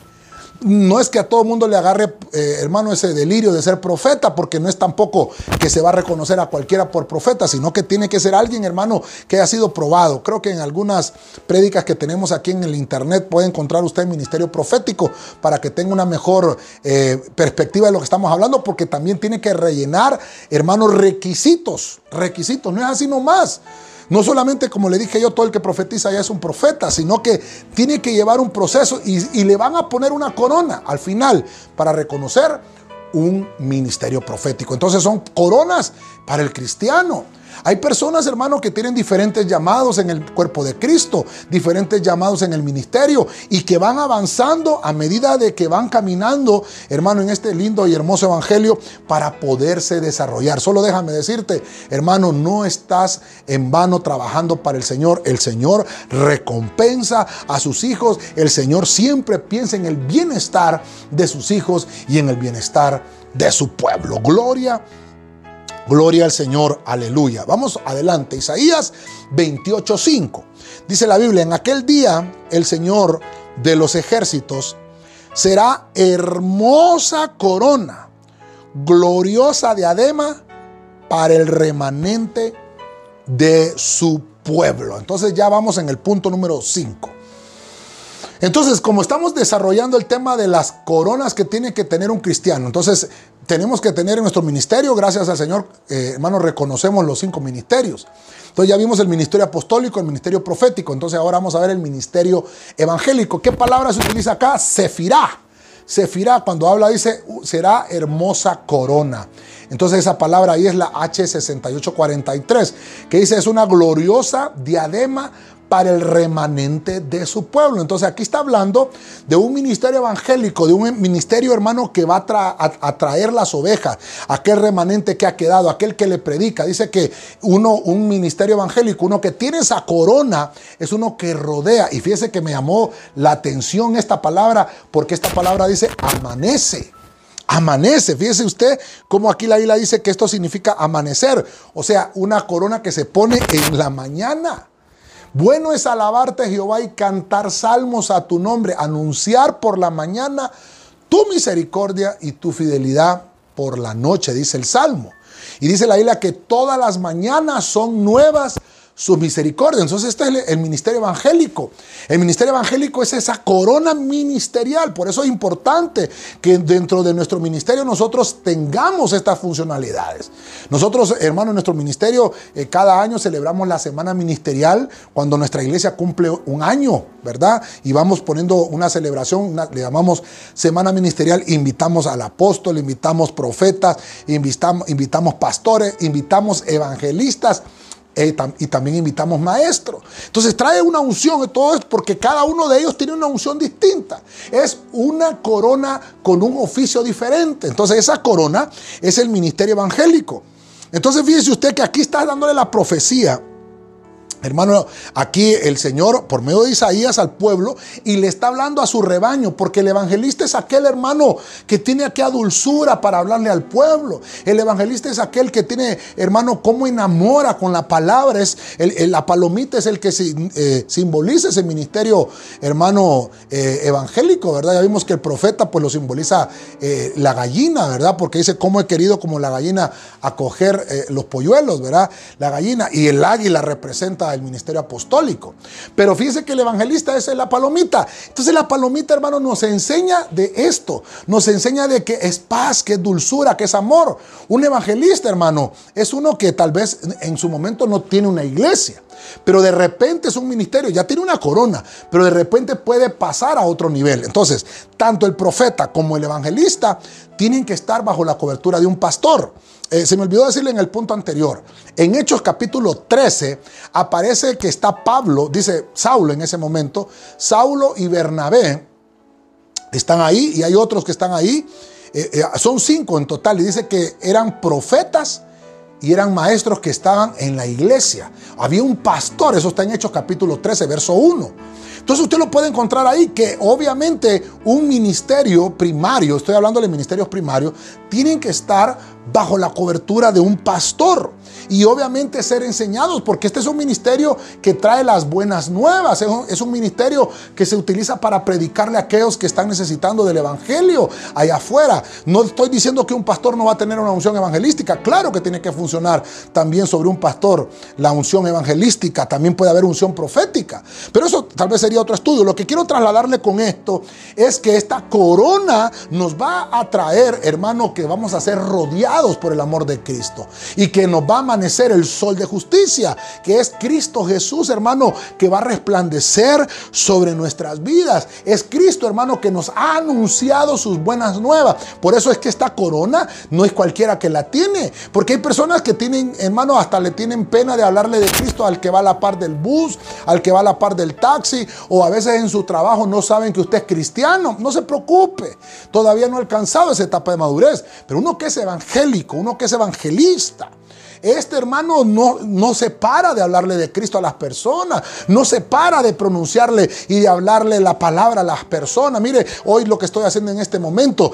no es que a todo mundo le agarre, eh, hermano, ese delirio de ser profeta, porque no es tampoco que se va a reconocer a cualquiera por profeta, sino que tiene que ser alguien, hermano, que haya sido probado. Creo que en algunas prédicas que tenemos aquí en el internet puede encontrar usted el ministerio profético para que tenga una mejor eh, perspectiva de lo que estamos hablando, porque también tiene que rellenar, hermano, requisitos, requisitos, no es así nomás. No solamente, como le dije yo, todo el que profetiza ya es un profeta, sino que tiene que llevar un proceso y, y le van a poner una corona al final para reconocer un ministerio profético. Entonces son coronas para el cristiano. Hay personas, hermano, que tienen diferentes llamados en el cuerpo de Cristo, diferentes llamados en el ministerio y que van avanzando a medida de que van caminando, hermano, en este lindo y hermoso evangelio para poderse desarrollar. Solo déjame decirte, hermano, no estás en vano trabajando para el Señor. El Señor recompensa a sus hijos. El Señor siempre piensa en el bienestar de sus hijos y en el bienestar de su pueblo. Gloria Gloria al Señor, aleluya. Vamos adelante, Isaías 28:5. Dice la Biblia, en aquel día el Señor de los ejércitos será hermosa corona, gloriosa diadema para el remanente de su pueblo. Entonces ya vamos en el punto número 5. Entonces, como estamos desarrollando el tema de las coronas que tiene que tener un cristiano, entonces tenemos que tener en nuestro ministerio, gracias al Señor, eh, hermanos, reconocemos los cinco ministerios. Entonces ya vimos el ministerio apostólico, el ministerio profético, entonces ahora vamos a ver el ministerio evangélico. ¿Qué palabra se utiliza acá? Sefirá. Sefirá, cuando habla dice, será hermosa corona. Entonces esa palabra ahí es la H6843, que dice, es una gloriosa diadema para el remanente de su pueblo. Entonces aquí está hablando de un ministerio evangélico, de un ministerio hermano que va a, traer las ovejas, aquel remanente que ha quedado, aquel que le predica. Dice que uno, un ministerio evangélico, uno que tiene esa corona, es uno que rodea. Y fíjese que me llamó la atención esta palabra, porque esta palabra dice amanece. Amanece, fíjese usted cómo aquí la isla dice que esto significa amanecer, o sea, una corona que se pone en la mañana. Bueno es alabarte Jehová y cantar salmos a tu nombre, anunciar por la mañana tu misericordia y tu fidelidad por la noche, dice el Salmo. Y dice la isla que todas las mañanas son nuevas su misericordia. Entonces este es el ministerio evangélico. El ministerio evangélico es esa corona ministerial. Por eso es importante que dentro de nuestro ministerio nosotros tengamos estas funcionalidades. Nosotros, hermanos, en nuestro ministerio eh, cada año celebramos la semana ministerial cuando nuestra iglesia cumple un año, ¿verdad? Y vamos poniendo una celebración, le llamamos semana ministerial, invitamos al apóstol, invitamos profetas, invitamos, invitamos pastores, invitamos evangelistas eh, y también invitamos maestros. Entonces trae una unción, todo es porque cada uno de ellos tiene una unción distinta. Es una corona con un oficio diferente. Entonces esa corona es el ministerio evangélico. Entonces fíjese usted que aquí está dándole la profecía Hermano, aquí el Señor, por medio de Isaías al pueblo, y le está hablando a su rebaño, porque el evangelista es aquel hermano que tiene aquella dulzura para hablarle al pueblo. El evangelista es aquel que tiene, hermano, cómo enamora con la palabra. La palomita es el que eh, simboliza ese ministerio, hermano, eh, evangélico, ¿verdad? Ya vimos que el profeta, pues lo simboliza eh, la gallina, ¿verdad? Porque dice, cómo he querido como la gallina acoger los polluelos, ¿verdad? La gallina y el águila representa el ministerio apostólico. Pero fíjese que el evangelista es la palomita. Entonces la palomita, hermano, nos enseña de esto. Nos enseña de que es paz, que es dulzura, que es amor. Un evangelista, hermano, es uno que tal vez en su momento no tiene una iglesia. Pero de repente es un ministerio, ya tiene una corona, pero de repente puede pasar a otro nivel. Entonces, tanto el profeta como el evangelista tienen que estar bajo la cobertura de un pastor. Eh, se me olvidó decirle en el punto anterior. En Hechos capítulo 13 aparece que está Pablo, dice Saulo en ese momento, Saulo y Bernabé están ahí y hay otros que están ahí. Eh, eh, son cinco en total y dice que eran profetas y eran maestros que estaban en la iglesia. Había un pastor, eso está en Hechos capítulo 13, verso 1. Entonces usted lo puede encontrar ahí que obviamente un ministerio primario, estoy hablando de ministerios primarios, tienen que estar bajo la cobertura de un pastor y obviamente ser enseñados, porque este es un ministerio que trae las buenas nuevas, es un, ministerio que se utiliza para predicarle a aquellos que están necesitando del Evangelio allá afuera. No estoy diciendo que un pastor no va a tener una unción evangelística, claro que tiene que funcionar también sobre un pastor la unción evangelística, también puede haber unción profética, pero eso tal vez sería sería otro estudio. Lo que quiero trasladarle con esto es que esta corona nos va a traer, hermano, que vamos a ser rodeados por el amor de Cristo y que nos va a amanecer el sol de justicia, que es Cristo Jesús, hermano, que va a resplandecer sobre nuestras vidas. Es Cristo, hermano, que nos ha anunciado sus buenas nuevas. Por eso es que esta corona no es cualquiera que la tiene, porque hay personas que tienen, hermano, hasta le tienen pena de hablarle de Cristo al que va a la par del bus, al que va a la par del taxi, o a veces en su trabajo no saben que usted es cristiano. No se preocupe, todavía no ha alcanzado esa etapa de madurez, pero uno que es evangélico, uno que es evangelista, este hermano no, no se para de hablarle de Cristo a las personas, no se para de pronunciarle y de hablarle la palabra a las personas. Mire, hoy lo que estoy haciendo en este momento,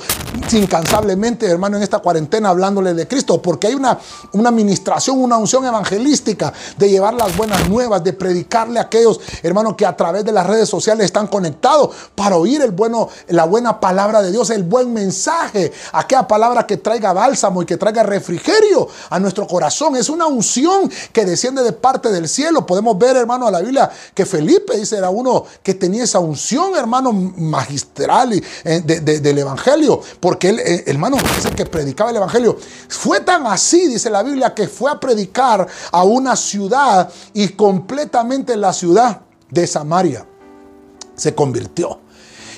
incansablemente, hermano, en esta cuarentena, hablándole de Cristo, porque hay una, una administración, una unción evangelística de llevar las buenas nuevas, de predicarle a aquellos hermanos que a través de las redes sociales están conectados para oír el bueno, la buena palabra de Dios, el buen mensaje, aquella palabra que traiga bálsamo y que traiga refrigerio a nuestro corazón es una unción que desciende de parte del cielo. Podemos ver, hermano, a la Biblia que Felipe dice era uno que tenía esa unción, hermano, magistral eh, del Evangelio, porque él, eh, hermano, el que predicaba el Evangelio. Fue tan así, dice la Biblia, que fue a predicar a una ciudad y completamente la ciudad de Samaria se convirtió.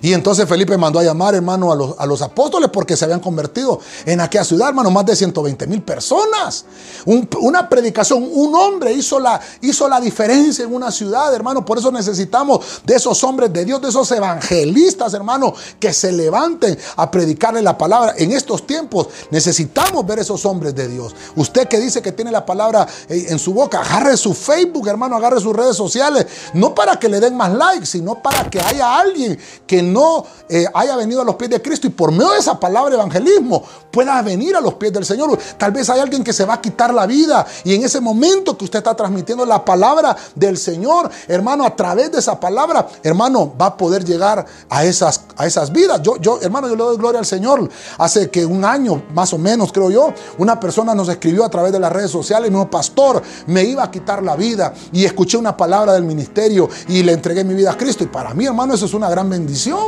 Y entonces Felipe mandó a llamar, hermano, a los, a los apóstoles porque se habían convertido en aquella ciudad, hermano, más de 120 mil personas. una predicación, un hombre hizo la, hizo la diferencia en una ciudad, hermano. Por eso necesitamos de esos hombres de Dios, de esos evangelistas, hermano, que se levanten a predicarle la palabra. En estos tiempos necesitamos ver esos hombres de Dios. Usted que dice que tiene la palabra eh, en su boca, agarre su Facebook, hermano, agarre sus redes sociales, no para que le den más likes, sino para que haya alguien que no eh, haya venido a los pies de Cristo y por medio de esa palabra evangelismo pueda venir a los pies del Señor. Tal vez hay alguien que se va a quitar la vida y en ese momento que usted está transmitiendo la palabra del Señor, hermano, a través de esa palabra, hermano, va a poder llegar a esas, a esas vidas. Yo, yo, hermano, yo le doy gloria al Señor. Hace que un año, más o menos, creo yo, una persona nos escribió a través de las redes sociales y me dijo, pastor, me iba a quitar la vida y escuché una palabra del ministerio y le entregué mi vida a Cristo. Y para mí, hermano, eso es una gran bendición.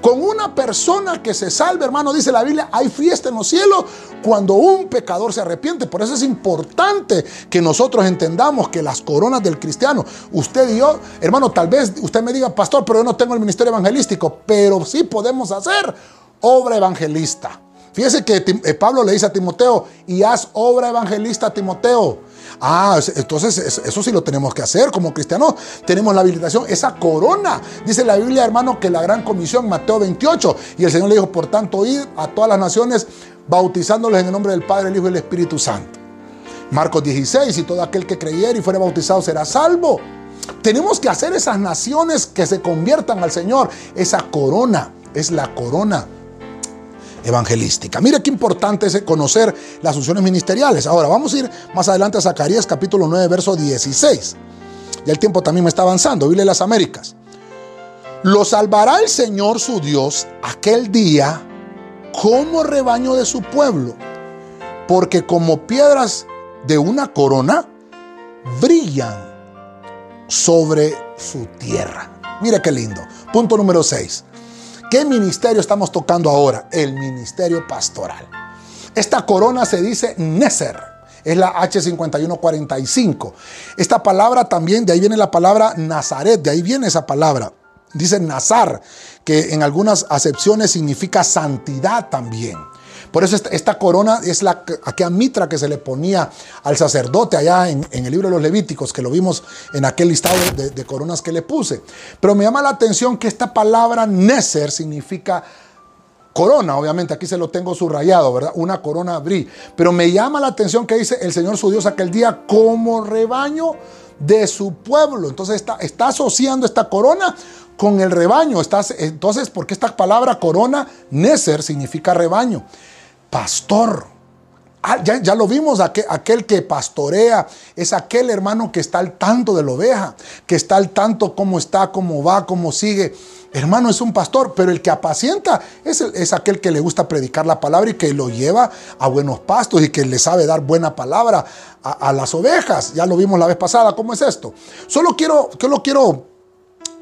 Con una persona que se salve, hermano, dice la Biblia, hay fiesta en los cielos cuando un pecador se arrepiente. Por eso es importante que nosotros entendamos que las coronas del cristiano, usted y yo, hermano, tal vez usted me diga, pastor, pero yo no tengo el ministerio evangelístico, pero sí podemos hacer obra evangelista. Fíjese que eh, Pablo le dice a Timoteo, y haz obra evangelista Timoteo. Ah, entonces eso sí lo tenemos que hacer como cristianos. Tenemos la habilitación, esa corona. Dice la Biblia, hermano, que la gran comisión, Mateo 28. Y el Señor le dijo, por tanto, id a todas las naciones, bautizándoles en el nombre del Padre, el Hijo y el Espíritu Santo. Marcos 16, y todo aquel que creyere y fuera bautizado será salvo. Tenemos que hacer esas naciones que se conviertan al Señor. Esa corona es la corona evangelística. Mire qué importante es conocer las funciones ministeriales. Ahora vamos a ir más adelante a Zacarías capítulo 9, verso 16. Ya el tiempo también me está avanzando. Biblia las Américas. Lo salvará el Señor su Dios aquel día como rebaño de su pueblo, porque como piedras de una corona brillan sobre su tierra. Mire qué lindo. Punto número 6. ¿Qué ministerio estamos tocando ahora? El ministerio pastoral. Esta corona se dice Neser. Es la H5145. Esta palabra también, de ahí viene la palabra Nazaret, de ahí viene esa palabra. Dice Nazar, que en algunas acepciones significa santidad también. Por eso esta, corona es la, aquella mitra que se le ponía al sacerdote allá en, el libro de los Levíticos, que lo vimos en aquel listado de, coronas que le puse. Pero me llama la atención que esta palabra Neser significa corona, obviamente aquí se lo tengo subrayado, ¿verdad? Una corona bri. Pero me llama la atención que dice el Señor su Dios aquel día como rebaño de su pueblo. Entonces está, asociando esta corona con el rebaño. Entonces, porque esta palabra corona, Neser, significa rebaño pastor. Ah, ya, lo vimos, aquel, aquel, que pastorea es aquel hermano que está al tanto de la oveja, que está al tanto cómo está, cómo va, cómo sigue. Hermano es un pastor, pero el que apacienta es, es aquel que le gusta predicar la palabra y que lo lleva a buenos pastos y que le sabe dar buena palabra a, las ovejas. Ya lo vimos la vez pasada, ¿cómo es esto? Solo quiero, solo quiero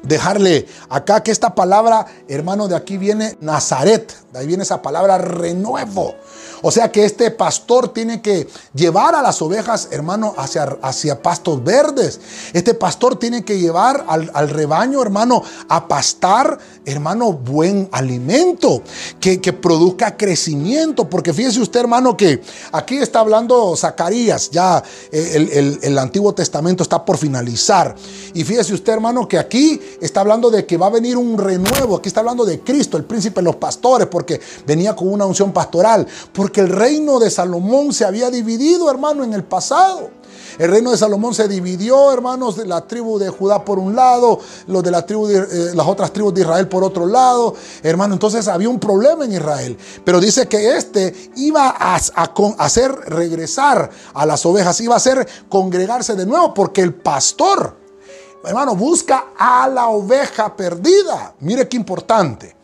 dejarle acá que esta palabra, hermano, de aquí viene Nazaret, de ahí viene esa palabra renuevo. O sea que este pastor tiene que llevar a las ovejas, hermano, hacia, hacia pastos verdes. Este pastor tiene que llevar al, al rebaño, hermano, a pastar, hermano, buen alimento, que, que produzca crecimiento. Porque fíjese usted, hermano, que aquí está hablando Zacarías, ya eh, el, el, el Antiguo Testamento está por finalizar. Y fíjese usted, hermano, que aquí está hablando de que va a venir un renuevo. Aquí está hablando de Cristo, el príncipe de los pastores, porque venía con una unción pastoral. Porque que el reino de Salomón se había dividido, hermano, en el pasado. El reino de Salomón se dividió, hermanos, de la tribu de Judá por un lado, los de la tribu de, eh, las otras tribus de Israel por otro lado. Hermano, entonces había un problema en Israel. Pero dice que este iba a hacer regresar a las ovejas, iba a hacer congregarse de nuevo, porque el pastor, hermano, busca a la oveja perdida. Mire qué importante.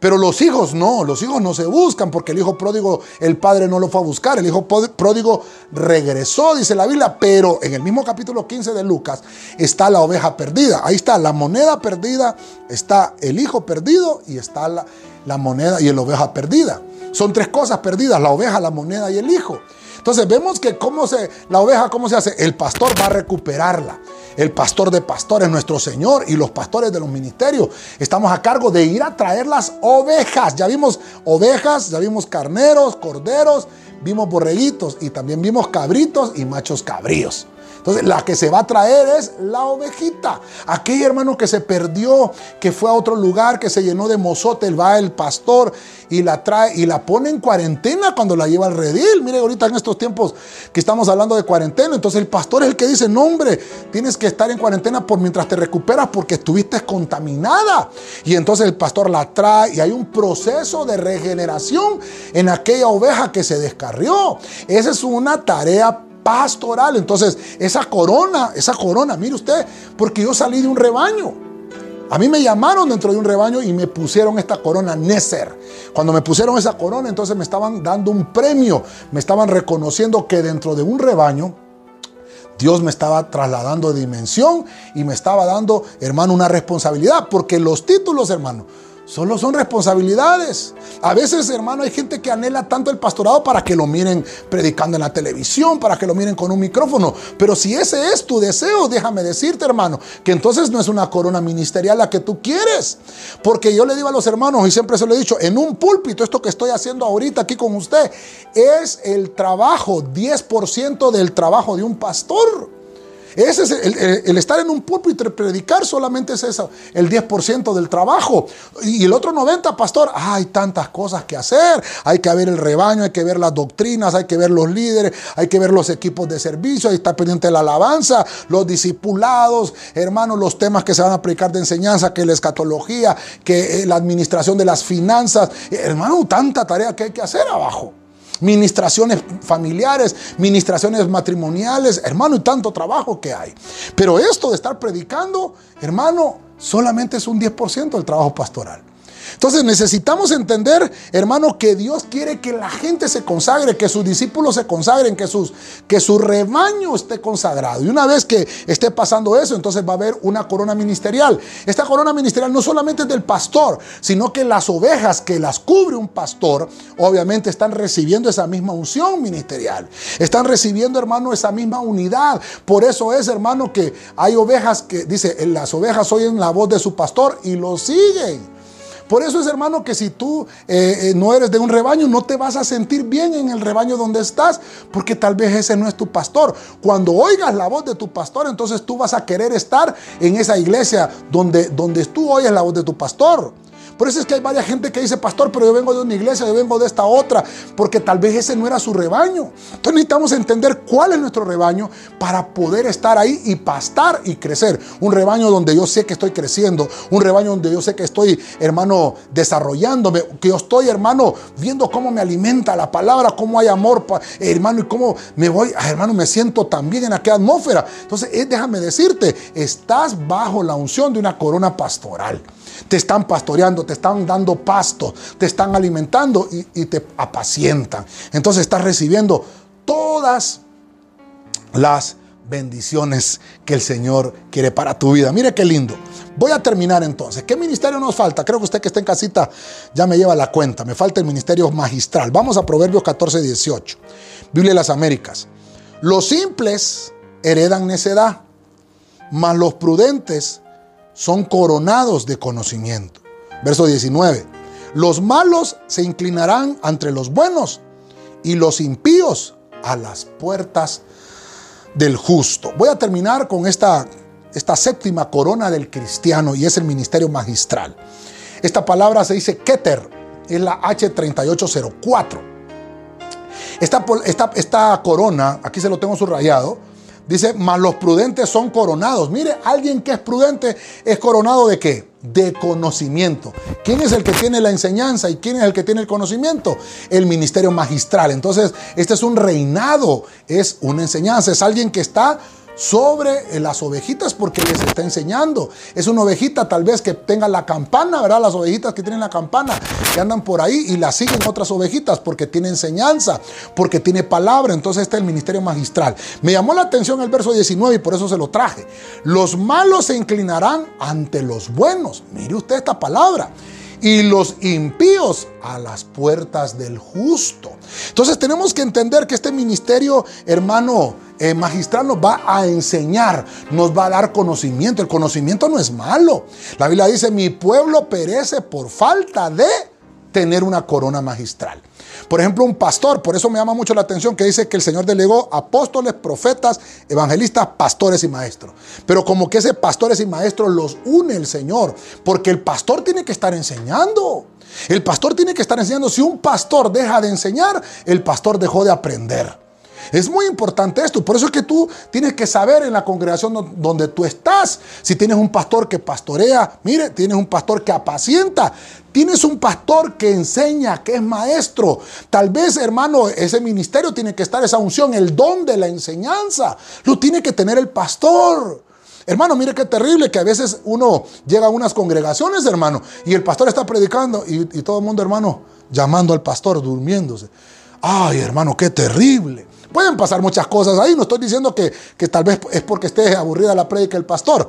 Pero los hijos no, los hijos no se buscan porque el hijo pródigo, el padre no lo fue a buscar, el hijo pródigo regresó, dice la Biblia, pero en el mismo capítulo 15 de Lucas está la oveja perdida, ahí está la moneda perdida, está el hijo perdido y está la, la moneda y la oveja perdida. Son tres cosas perdidas, la oveja, la moneda y el hijo. Entonces vemos que cómo se, la oveja, ¿cómo se hace? El pastor va a recuperarla el pastor de pastores, nuestro Señor, y los pastores de los ministerios. Estamos a cargo de ir a traer las ovejas. Ya vimos ovejas, ya vimos carneros, corderos, vimos borreguitos y también vimos cabritos y machos cabríos. Entonces, la que se va a traer es la ovejita. Aquel hermano que se perdió, que fue a otro lugar, que se llenó de mozote, va el pastor y la trae y la pone en cuarentena cuando la lleva al redil. Mire, ahorita en estos tiempos que estamos hablando de cuarentena, entonces el pastor es el que dice, no hombre, tienes que estar en cuarentena por mientras te recuperas porque estuviste contaminada. Y entonces el pastor la trae y hay un proceso de regeneración en aquella oveja que se descarrió. Esa es una tarea pastoral. Entonces, esa corona, esa corona, mire usted, porque yo salí de un rebaño. A mí me llamaron dentro de un rebaño y me pusieron esta corona Neser. Cuando me pusieron esa corona, entonces me estaban dando un premio, me estaban reconociendo que dentro de un rebaño, Dios me estaba trasladando de dimensión y me estaba dando, hermano, una responsabilidad, porque los títulos, hermano, Solo son responsabilidades. A veces, hermano, hay gente que anhela tanto el pastorado para que lo miren predicando en la televisión, para que lo miren con un micrófono. Pero si ese es tu deseo, déjame decirte, hermano, que entonces no es una corona ministerial la que tú quieres. Porque yo le digo a los hermanos, y siempre se lo he dicho, en un púlpito, esto que estoy haciendo ahorita aquí con usted, es el trabajo, 10% del trabajo de un pastor. Ese es el, estar en un púlpito y predicar solamente es eso, el 10% del trabajo. Y el otro 90%, pastor, hay tantas cosas que hacer. Hay que ver el rebaño, hay que ver las doctrinas, hay que ver los líderes, hay que ver los equipos de servicio, hay que estar pendiente de la alabanza, los discipulados, hermanos, los temas que se van a predicar de enseñanza, que la escatología, que eh, la administración de las finanzas. Hermano, tanta tarea que hay que hacer abajo ministraciones familiares, ministraciones matrimoniales, hermano, y tanto trabajo que hay. Pero esto de estar predicando, hermano, solamente es un 10% del trabajo pastoral. Entonces necesitamos entender, hermano, que Dios quiere que la gente se consagre, que sus discípulos se consagren, que, sus, que su rebaño esté consagrado. Y una vez que esté pasando eso, entonces va a haber una corona ministerial. Esta corona ministerial no solamente es del pastor, sino que las ovejas que las cubre un pastor, obviamente están recibiendo esa misma unción ministerial. Están recibiendo, hermano, esa misma unidad. Por eso es, hermano, que hay ovejas que, dice, las ovejas oyen la voz de su pastor y lo siguen. Por eso es, hermano, que si tú eh, eh, no eres de un rebaño, no te vas a sentir bien en el rebaño donde estás, porque tal vez ese no es tu pastor. Cuando oigas la voz de tu pastor, entonces tú vas a querer estar en esa iglesia donde, donde tú oyes la voz de tu pastor. Por eso es que hay varias gente que dice, pastor, pero yo vengo de una iglesia, yo vengo de esta otra, porque tal vez ese no era su rebaño. Entonces necesitamos entender cuál es nuestro rebaño para poder estar ahí y pastar y crecer. Un rebaño donde yo sé que estoy creciendo, un rebaño donde yo sé que estoy, hermano, desarrollándome, que yo estoy, hermano, viendo cómo me alimenta la palabra, cómo hay amor, hermano, y cómo me voy, ah, hermano, me siento también en aquella atmósfera. Entonces, eh, déjame decirte, estás bajo la unción de una corona pastoral. Te están pastoreando, te están dando pasto, te están alimentando y, te apacientan. Entonces estás recibiendo todas las bendiciones que el Señor quiere para tu vida. Mire qué lindo. Voy a terminar entonces. ¿Qué ministerio nos falta? Creo que usted que está en casita ya me lleva la cuenta. Me falta el ministerio magistral. Vamos a Proverbios 14, 18. Biblia de las Américas. Los simples heredan necedad, mas los prudentes son coronados de conocimiento. Verso 19. Los malos se inclinarán ante los buenos y los impíos a las puertas del justo. Voy a terminar con esta, esta séptima corona del cristiano y es el ministerio magistral. Esta palabra se dice Keter, es la H3804. Esta, esta, esta corona, aquí se lo tengo subrayado, Dice, mas los prudentes son coronados. Mire, alguien que es prudente es coronado de qué? De conocimiento. ¿Quién es el que tiene la enseñanza y quién es el que tiene el conocimiento? El ministerio magistral. Entonces, este es un reinado, es una enseñanza, es alguien que está sobre eh, las ovejitas porque les está enseñando. Es una ovejita tal vez que tenga la campana, ¿verdad? Las ovejitas que tienen la campana, que andan por ahí y la siguen otras ovejitas porque tiene enseñanza, porque tiene palabra. Entonces está el ministerio magistral. Me llamó la atención el verso 19 y por eso se lo traje. Los malos se inclinarán ante los buenos. Mire usted esta palabra y los impíos a las puertas del justo. Entonces tenemos que entender que este ministerio, hermano eh, magistral, nos va a enseñar, nos va a dar conocimiento. El conocimiento no es malo. La Biblia dice, mi pueblo perece por falta de tener una corona magistral. Por ejemplo, un pastor, por eso me llama mucho la atención que dice que el Señor delegó apóstoles, profetas, evangelistas, pastores y maestros. Pero como que ese pastores y maestros los une el Señor, porque el pastor tiene que estar enseñando. El pastor tiene que estar enseñando. Si un pastor deja de enseñar, el pastor dejó de aprender. Es muy importante esto. Por eso es que tú tienes que saber en la congregación donde tú estás. Si tienes un pastor que pastorea, mire, tienes un pastor que apacienta. Tienes un pastor que enseña, que es maestro. Tal vez, hermano, ese ministerio tiene que estar, esa unción, el don de la enseñanza. Lo tiene que tener el pastor. Hermano, mire qué terrible que a veces uno llega a unas congregaciones, hermano, y el pastor está predicando y, todo el mundo, hermano, llamando al pastor, durmiéndose. Ay, hermano, qué terrible. Pueden pasar muchas cosas ahí. No estoy diciendo que, que tal vez es porque esté aburrida la prédica del pastor.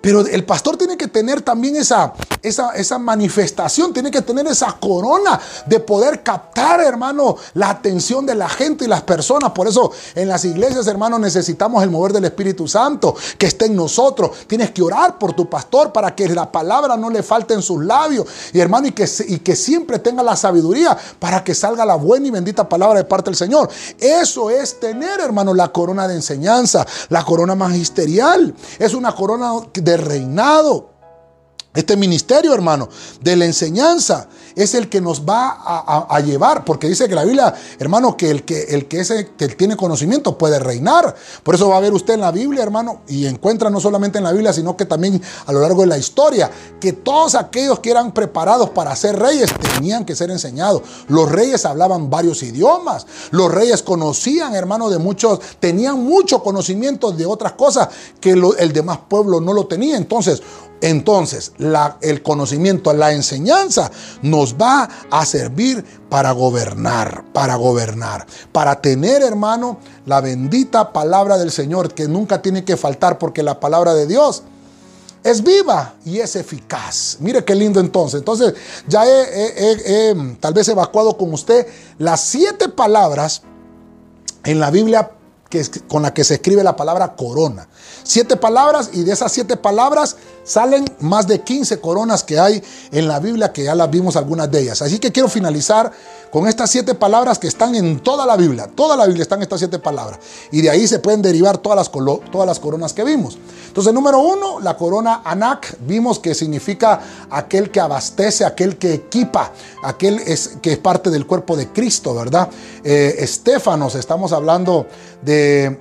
Pero el pastor tiene que tener también esa, esa, esa, manifestación, tiene que tener esa corona de poder captar, hermano, la atención de la gente y las personas. Por eso en las iglesias, hermano, necesitamos el mover del Espíritu Santo que esté en nosotros. Tienes que orar por tu pastor para que la palabra no le falte en sus labios. Y hermano, y que, y que siempre tenga la sabiduría para que salga la buena y bendita palabra de parte del Señor. Eso es tener, hermano, la corona de enseñanza, la corona magisterial. Es una corona de reinado. Este ministerio, hermano, de la enseñanza es el que nos va a, llevar, porque dice que la Biblia, hermano, que el que, el que, ese, que tiene conocimiento puede reinar. Por eso va a ver usted en la Biblia, hermano, y encuentra no solamente en la Biblia, sino que también a lo largo de la historia, que todos aquellos que eran preparados para ser reyes tenían que ser enseñados. Los reyes hablaban varios idiomas, los reyes conocían, hermano, de muchos, tenían mucho conocimiento de otras cosas que el demás pueblo no lo tenía. Entonces, entonces, el conocimiento, la enseñanza nos va a servir para gobernar, para gobernar, para tener, hermano, la bendita palabra del Señor que nunca tiene que faltar porque la palabra de Dios es viva y es eficaz. Mire qué lindo entonces. Entonces, ya he, tal vez evacuado con usted las siete palabras en la Biblia que con la que se escribe la palabra corona. Siete palabras y de esas siete palabras salen más de 15 coronas que hay en la Biblia, que ya las vimos algunas de ellas. Así que quiero finalizar con estas siete palabras que están en toda la Biblia. Toda la Biblia están estas siete palabras. Y de ahí se pueden derivar todas las, todas las coronas que vimos. Entonces, número uno, la corona Anak, vimos que significa aquel que abastece, aquel que equipa, aquel es, que es parte del cuerpo de Cristo, ¿verdad? Eh, Estefanos, estamos hablando de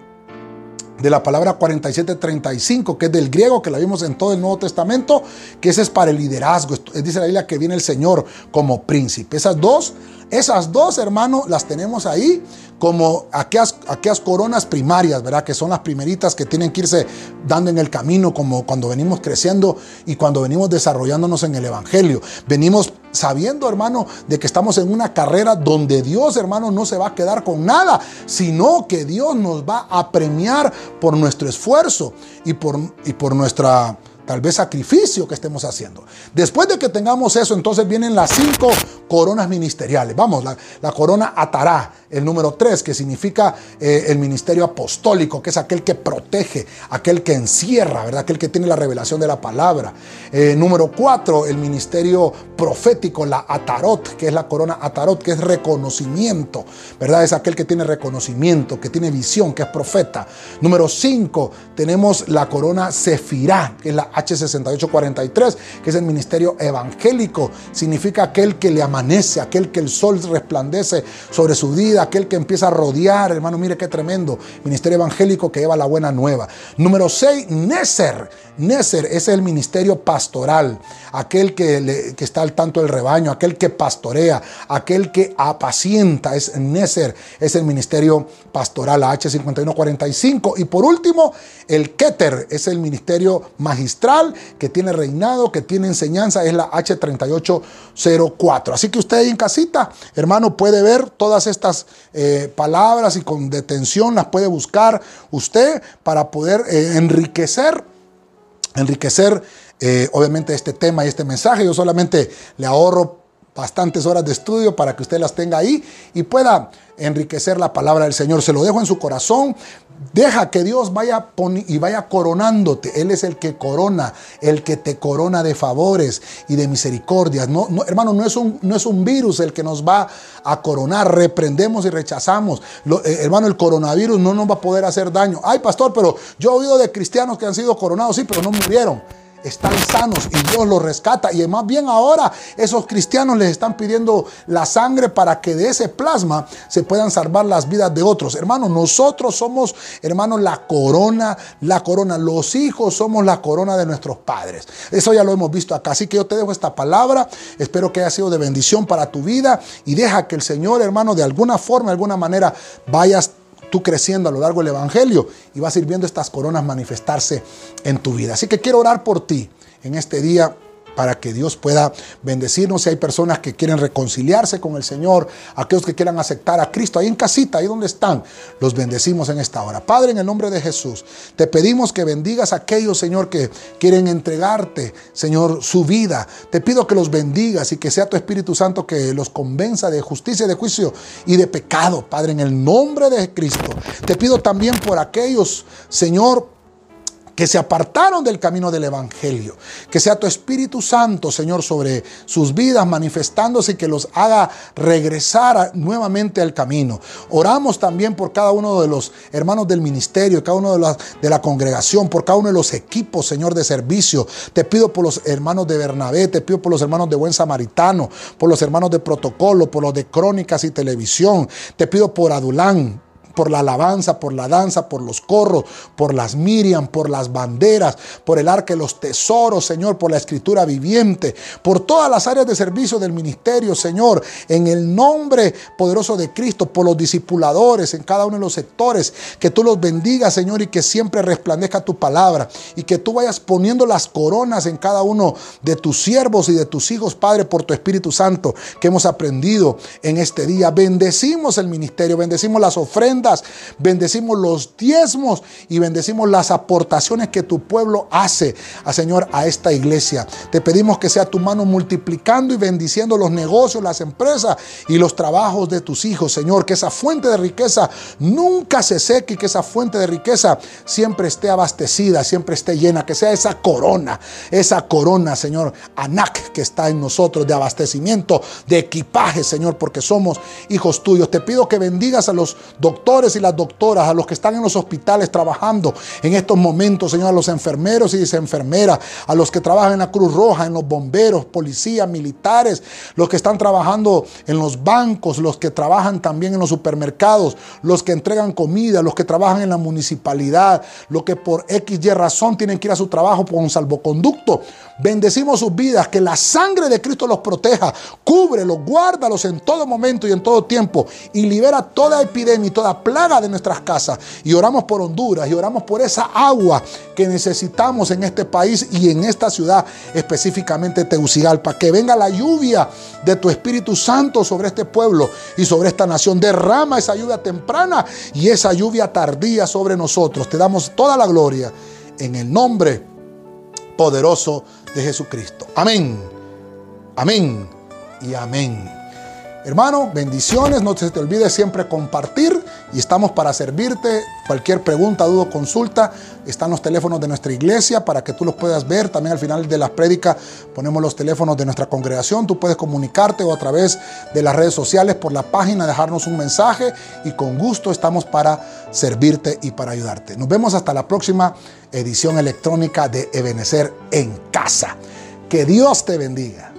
de la palabra 4735, que es del griego, que la vimos en todo el Nuevo Testamento, que ese es para el liderazgo. Dice la Biblia que viene el Señor como príncipe. Esas dos esas dos, hermanos, las tenemos ahí como aquellas, aquellas coronas primarias, ¿verdad? Que son las primeritas que tienen que irse dando en el camino, como cuando venimos creciendo y cuando venimos desarrollándonos en el Evangelio. Venimos sabiendo, hermano, de que estamos en una carrera donde Dios, hermano, no se va a quedar con nada, sino que Dios nos va a premiar por nuestro esfuerzo y por, y por nuestra tal vez sacrificio que estemos haciendo. Después de que tengamos eso, entonces vienen las cinco coronas ministeriales. Vamos, la, corona atará, el número tres, que significa eh, el ministerio apostólico, que es aquel que protege, aquel que encierra, ¿verdad? Aquel que tiene la revelación de la palabra. Eh, número cuatro, el ministerio profético, la atarot, que es la corona atarot, que es reconocimiento, ¿verdad? Es aquel que tiene reconocimiento, que tiene visión, que es profeta. Número cinco, tenemos la corona sefirá, que es la H6843, que es el ministerio evangélico. Significa aquel que le amanece, aquel que el sol resplandece sobre su vida, aquel que empieza a rodear, hermano, mire qué tremendo. Ministerio evangélico que lleva la buena nueva. Número 6, Neser. Neser es el ministerio pastoral, aquel que, que está al tanto del rebaño, aquel que pastorea, aquel que apacienta. Es Neser, es el ministerio pastoral, la H5145. Y por último, el Keter es el ministerio magistral que tiene reinado, que tiene enseñanza, es la H3804. Así que usted ahí en casita, hermano, puede ver todas estas eh, palabras y con detención las puede buscar usted para poder eh, enriquecer, enriquecer eh, obviamente este tema y este mensaje. Yo solamente le ahorro bastantes horas de estudio para que usted las tenga ahí y pueda enriquecer la palabra del Señor. Se lo dejo en su corazón. Deja que Dios vaya y vaya coronándote. Él es el que corona, el que te corona de favores y de misericordias. No, hermano, no es, un, no es un virus el que nos va a coronar. Reprendemos y rechazamos. Eh, hermano, el coronavirus no nos va a poder hacer daño. Ay, pastor, pero yo he oído de cristianos que han sido coronados, sí, pero no murieron están sanos y Dios los rescata. Y más bien ahora esos cristianos les están pidiendo la sangre para que de ese plasma se puedan salvar las vidas de otros. Hermanos, nosotros somos, hermanos, la corona, la corona. Los hijos somos la corona de nuestros padres. Eso ya lo hemos visto acá. Así que yo te dejo esta palabra. Espero que haya sido de bendición para tu vida y deja que el Señor, hermano, de alguna forma, de alguna manera, vayas tú creciendo a lo largo del Evangelio y vas a ir viendo estas coronas manifestarse en tu vida. Así que quiero orar por ti en este día para que Dios pueda bendecirnos. Si hay personas que quieren reconciliarse con el Señor, aquellos que quieran aceptar a Cristo, ahí en casita, ahí donde están, los bendecimos en esta hora. Padre, en el nombre de Jesús, te pedimos que bendigas a aquellos, Señor, que quieren entregarte, Señor, su vida. Te pido que los bendigas y que sea tu Espíritu Santo que los convenza de justicia, de juicio y de pecado, Padre, en el nombre de Cristo. Te pido también por aquellos, Señor, que se apartaron del camino del Evangelio. Que sea tu Espíritu Santo, Señor, sobre sus vidas manifestándose y que los haga regresar nuevamente al camino. Oramos también por cada uno de los hermanos del ministerio, cada uno de la, de la congregación, por cada uno de los equipos, Señor, de servicio. Te pido por los hermanos de Bernabé, te pido por los hermanos de Buen Samaritano, por los hermanos de protocolo, por los de crónicas y televisión. Te pido por Adulán, por la alabanza, por la danza, por los corros, por las Miriam, por las banderas, por el arca de los tesoros, Señor, por la escritura viviente, por todas las áreas de servicio del ministerio, Señor, en el nombre poderoso de Cristo, por los discipuladores en cada uno de los sectores, que tú los bendigas, Señor, y que siempre resplandezca tu palabra, y que tú vayas poniendo las coronas en cada uno de tus siervos y de tus hijos, Padre, por tu Espíritu Santo, que hemos aprendido en este día. Bendecimos el ministerio, bendecimos las ofrendas, bendecimos los diezmos y bendecimos las aportaciones que tu pueblo hace, a Señor, a esta iglesia. Te pedimos que sea tu mano multiplicando y bendiciendo los negocios, las empresas y los trabajos de tus hijos, Señor, que esa fuente de riqueza nunca se seque y que esa fuente de riqueza siempre esté abastecida, siempre esté llena, que sea esa corona, esa corona, Señor, Anak que está en nosotros de abastecimiento, de equipaje, Señor, porque somos hijos tuyos. Te pido que bendigas a los doctores y las doctoras, a los que están en los hospitales trabajando en estos momentos, Señor, a los enfermeros y enfermeras, a los que trabajan en la Cruz Roja, en los bomberos, policías, militares, los que están trabajando en los bancos, los que trabajan también en los supermercados, los que entregan comida, los que trabajan en la municipalidad, los que por X y razón tienen que ir a su trabajo por un salvoconducto. Bendecimos sus vidas, que la sangre de Cristo los proteja, cúbrelos, guárdalos en todo momento y en todo tiempo y libera toda epidemia y toda plaga de nuestras casas. Y oramos por Honduras y oramos por esa agua que necesitamos en este país y en esta ciudad, específicamente Tegucigalpa. Que venga la lluvia de tu Espíritu Santo sobre este pueblo y sobre esta nación. Derrama esa lluvia temprana y esa lluvia tardía sobre nosotros. Te damos toda la gloria en el nombre poderoso de Jesucristo. Amén. Amén y amén. Hermano, bendiciones, no se te olvide siempre compartir y estamos para servirte. Cualquier pregunta, duda, consulta, están los teléfonos de nuestra iglesia para que tú los puedas ver. También al final de la prédica ponemos los teléfonos de nuestra congregación. Tú puedes comunicarte o a través de las redes sociales por la página, dejarnos un mensaje y con gusto estamos para servirte y para ayudarte. Nos vemos hasta la próxima edición electrónica de Ebenecer en casa. Que Dios te bendiga.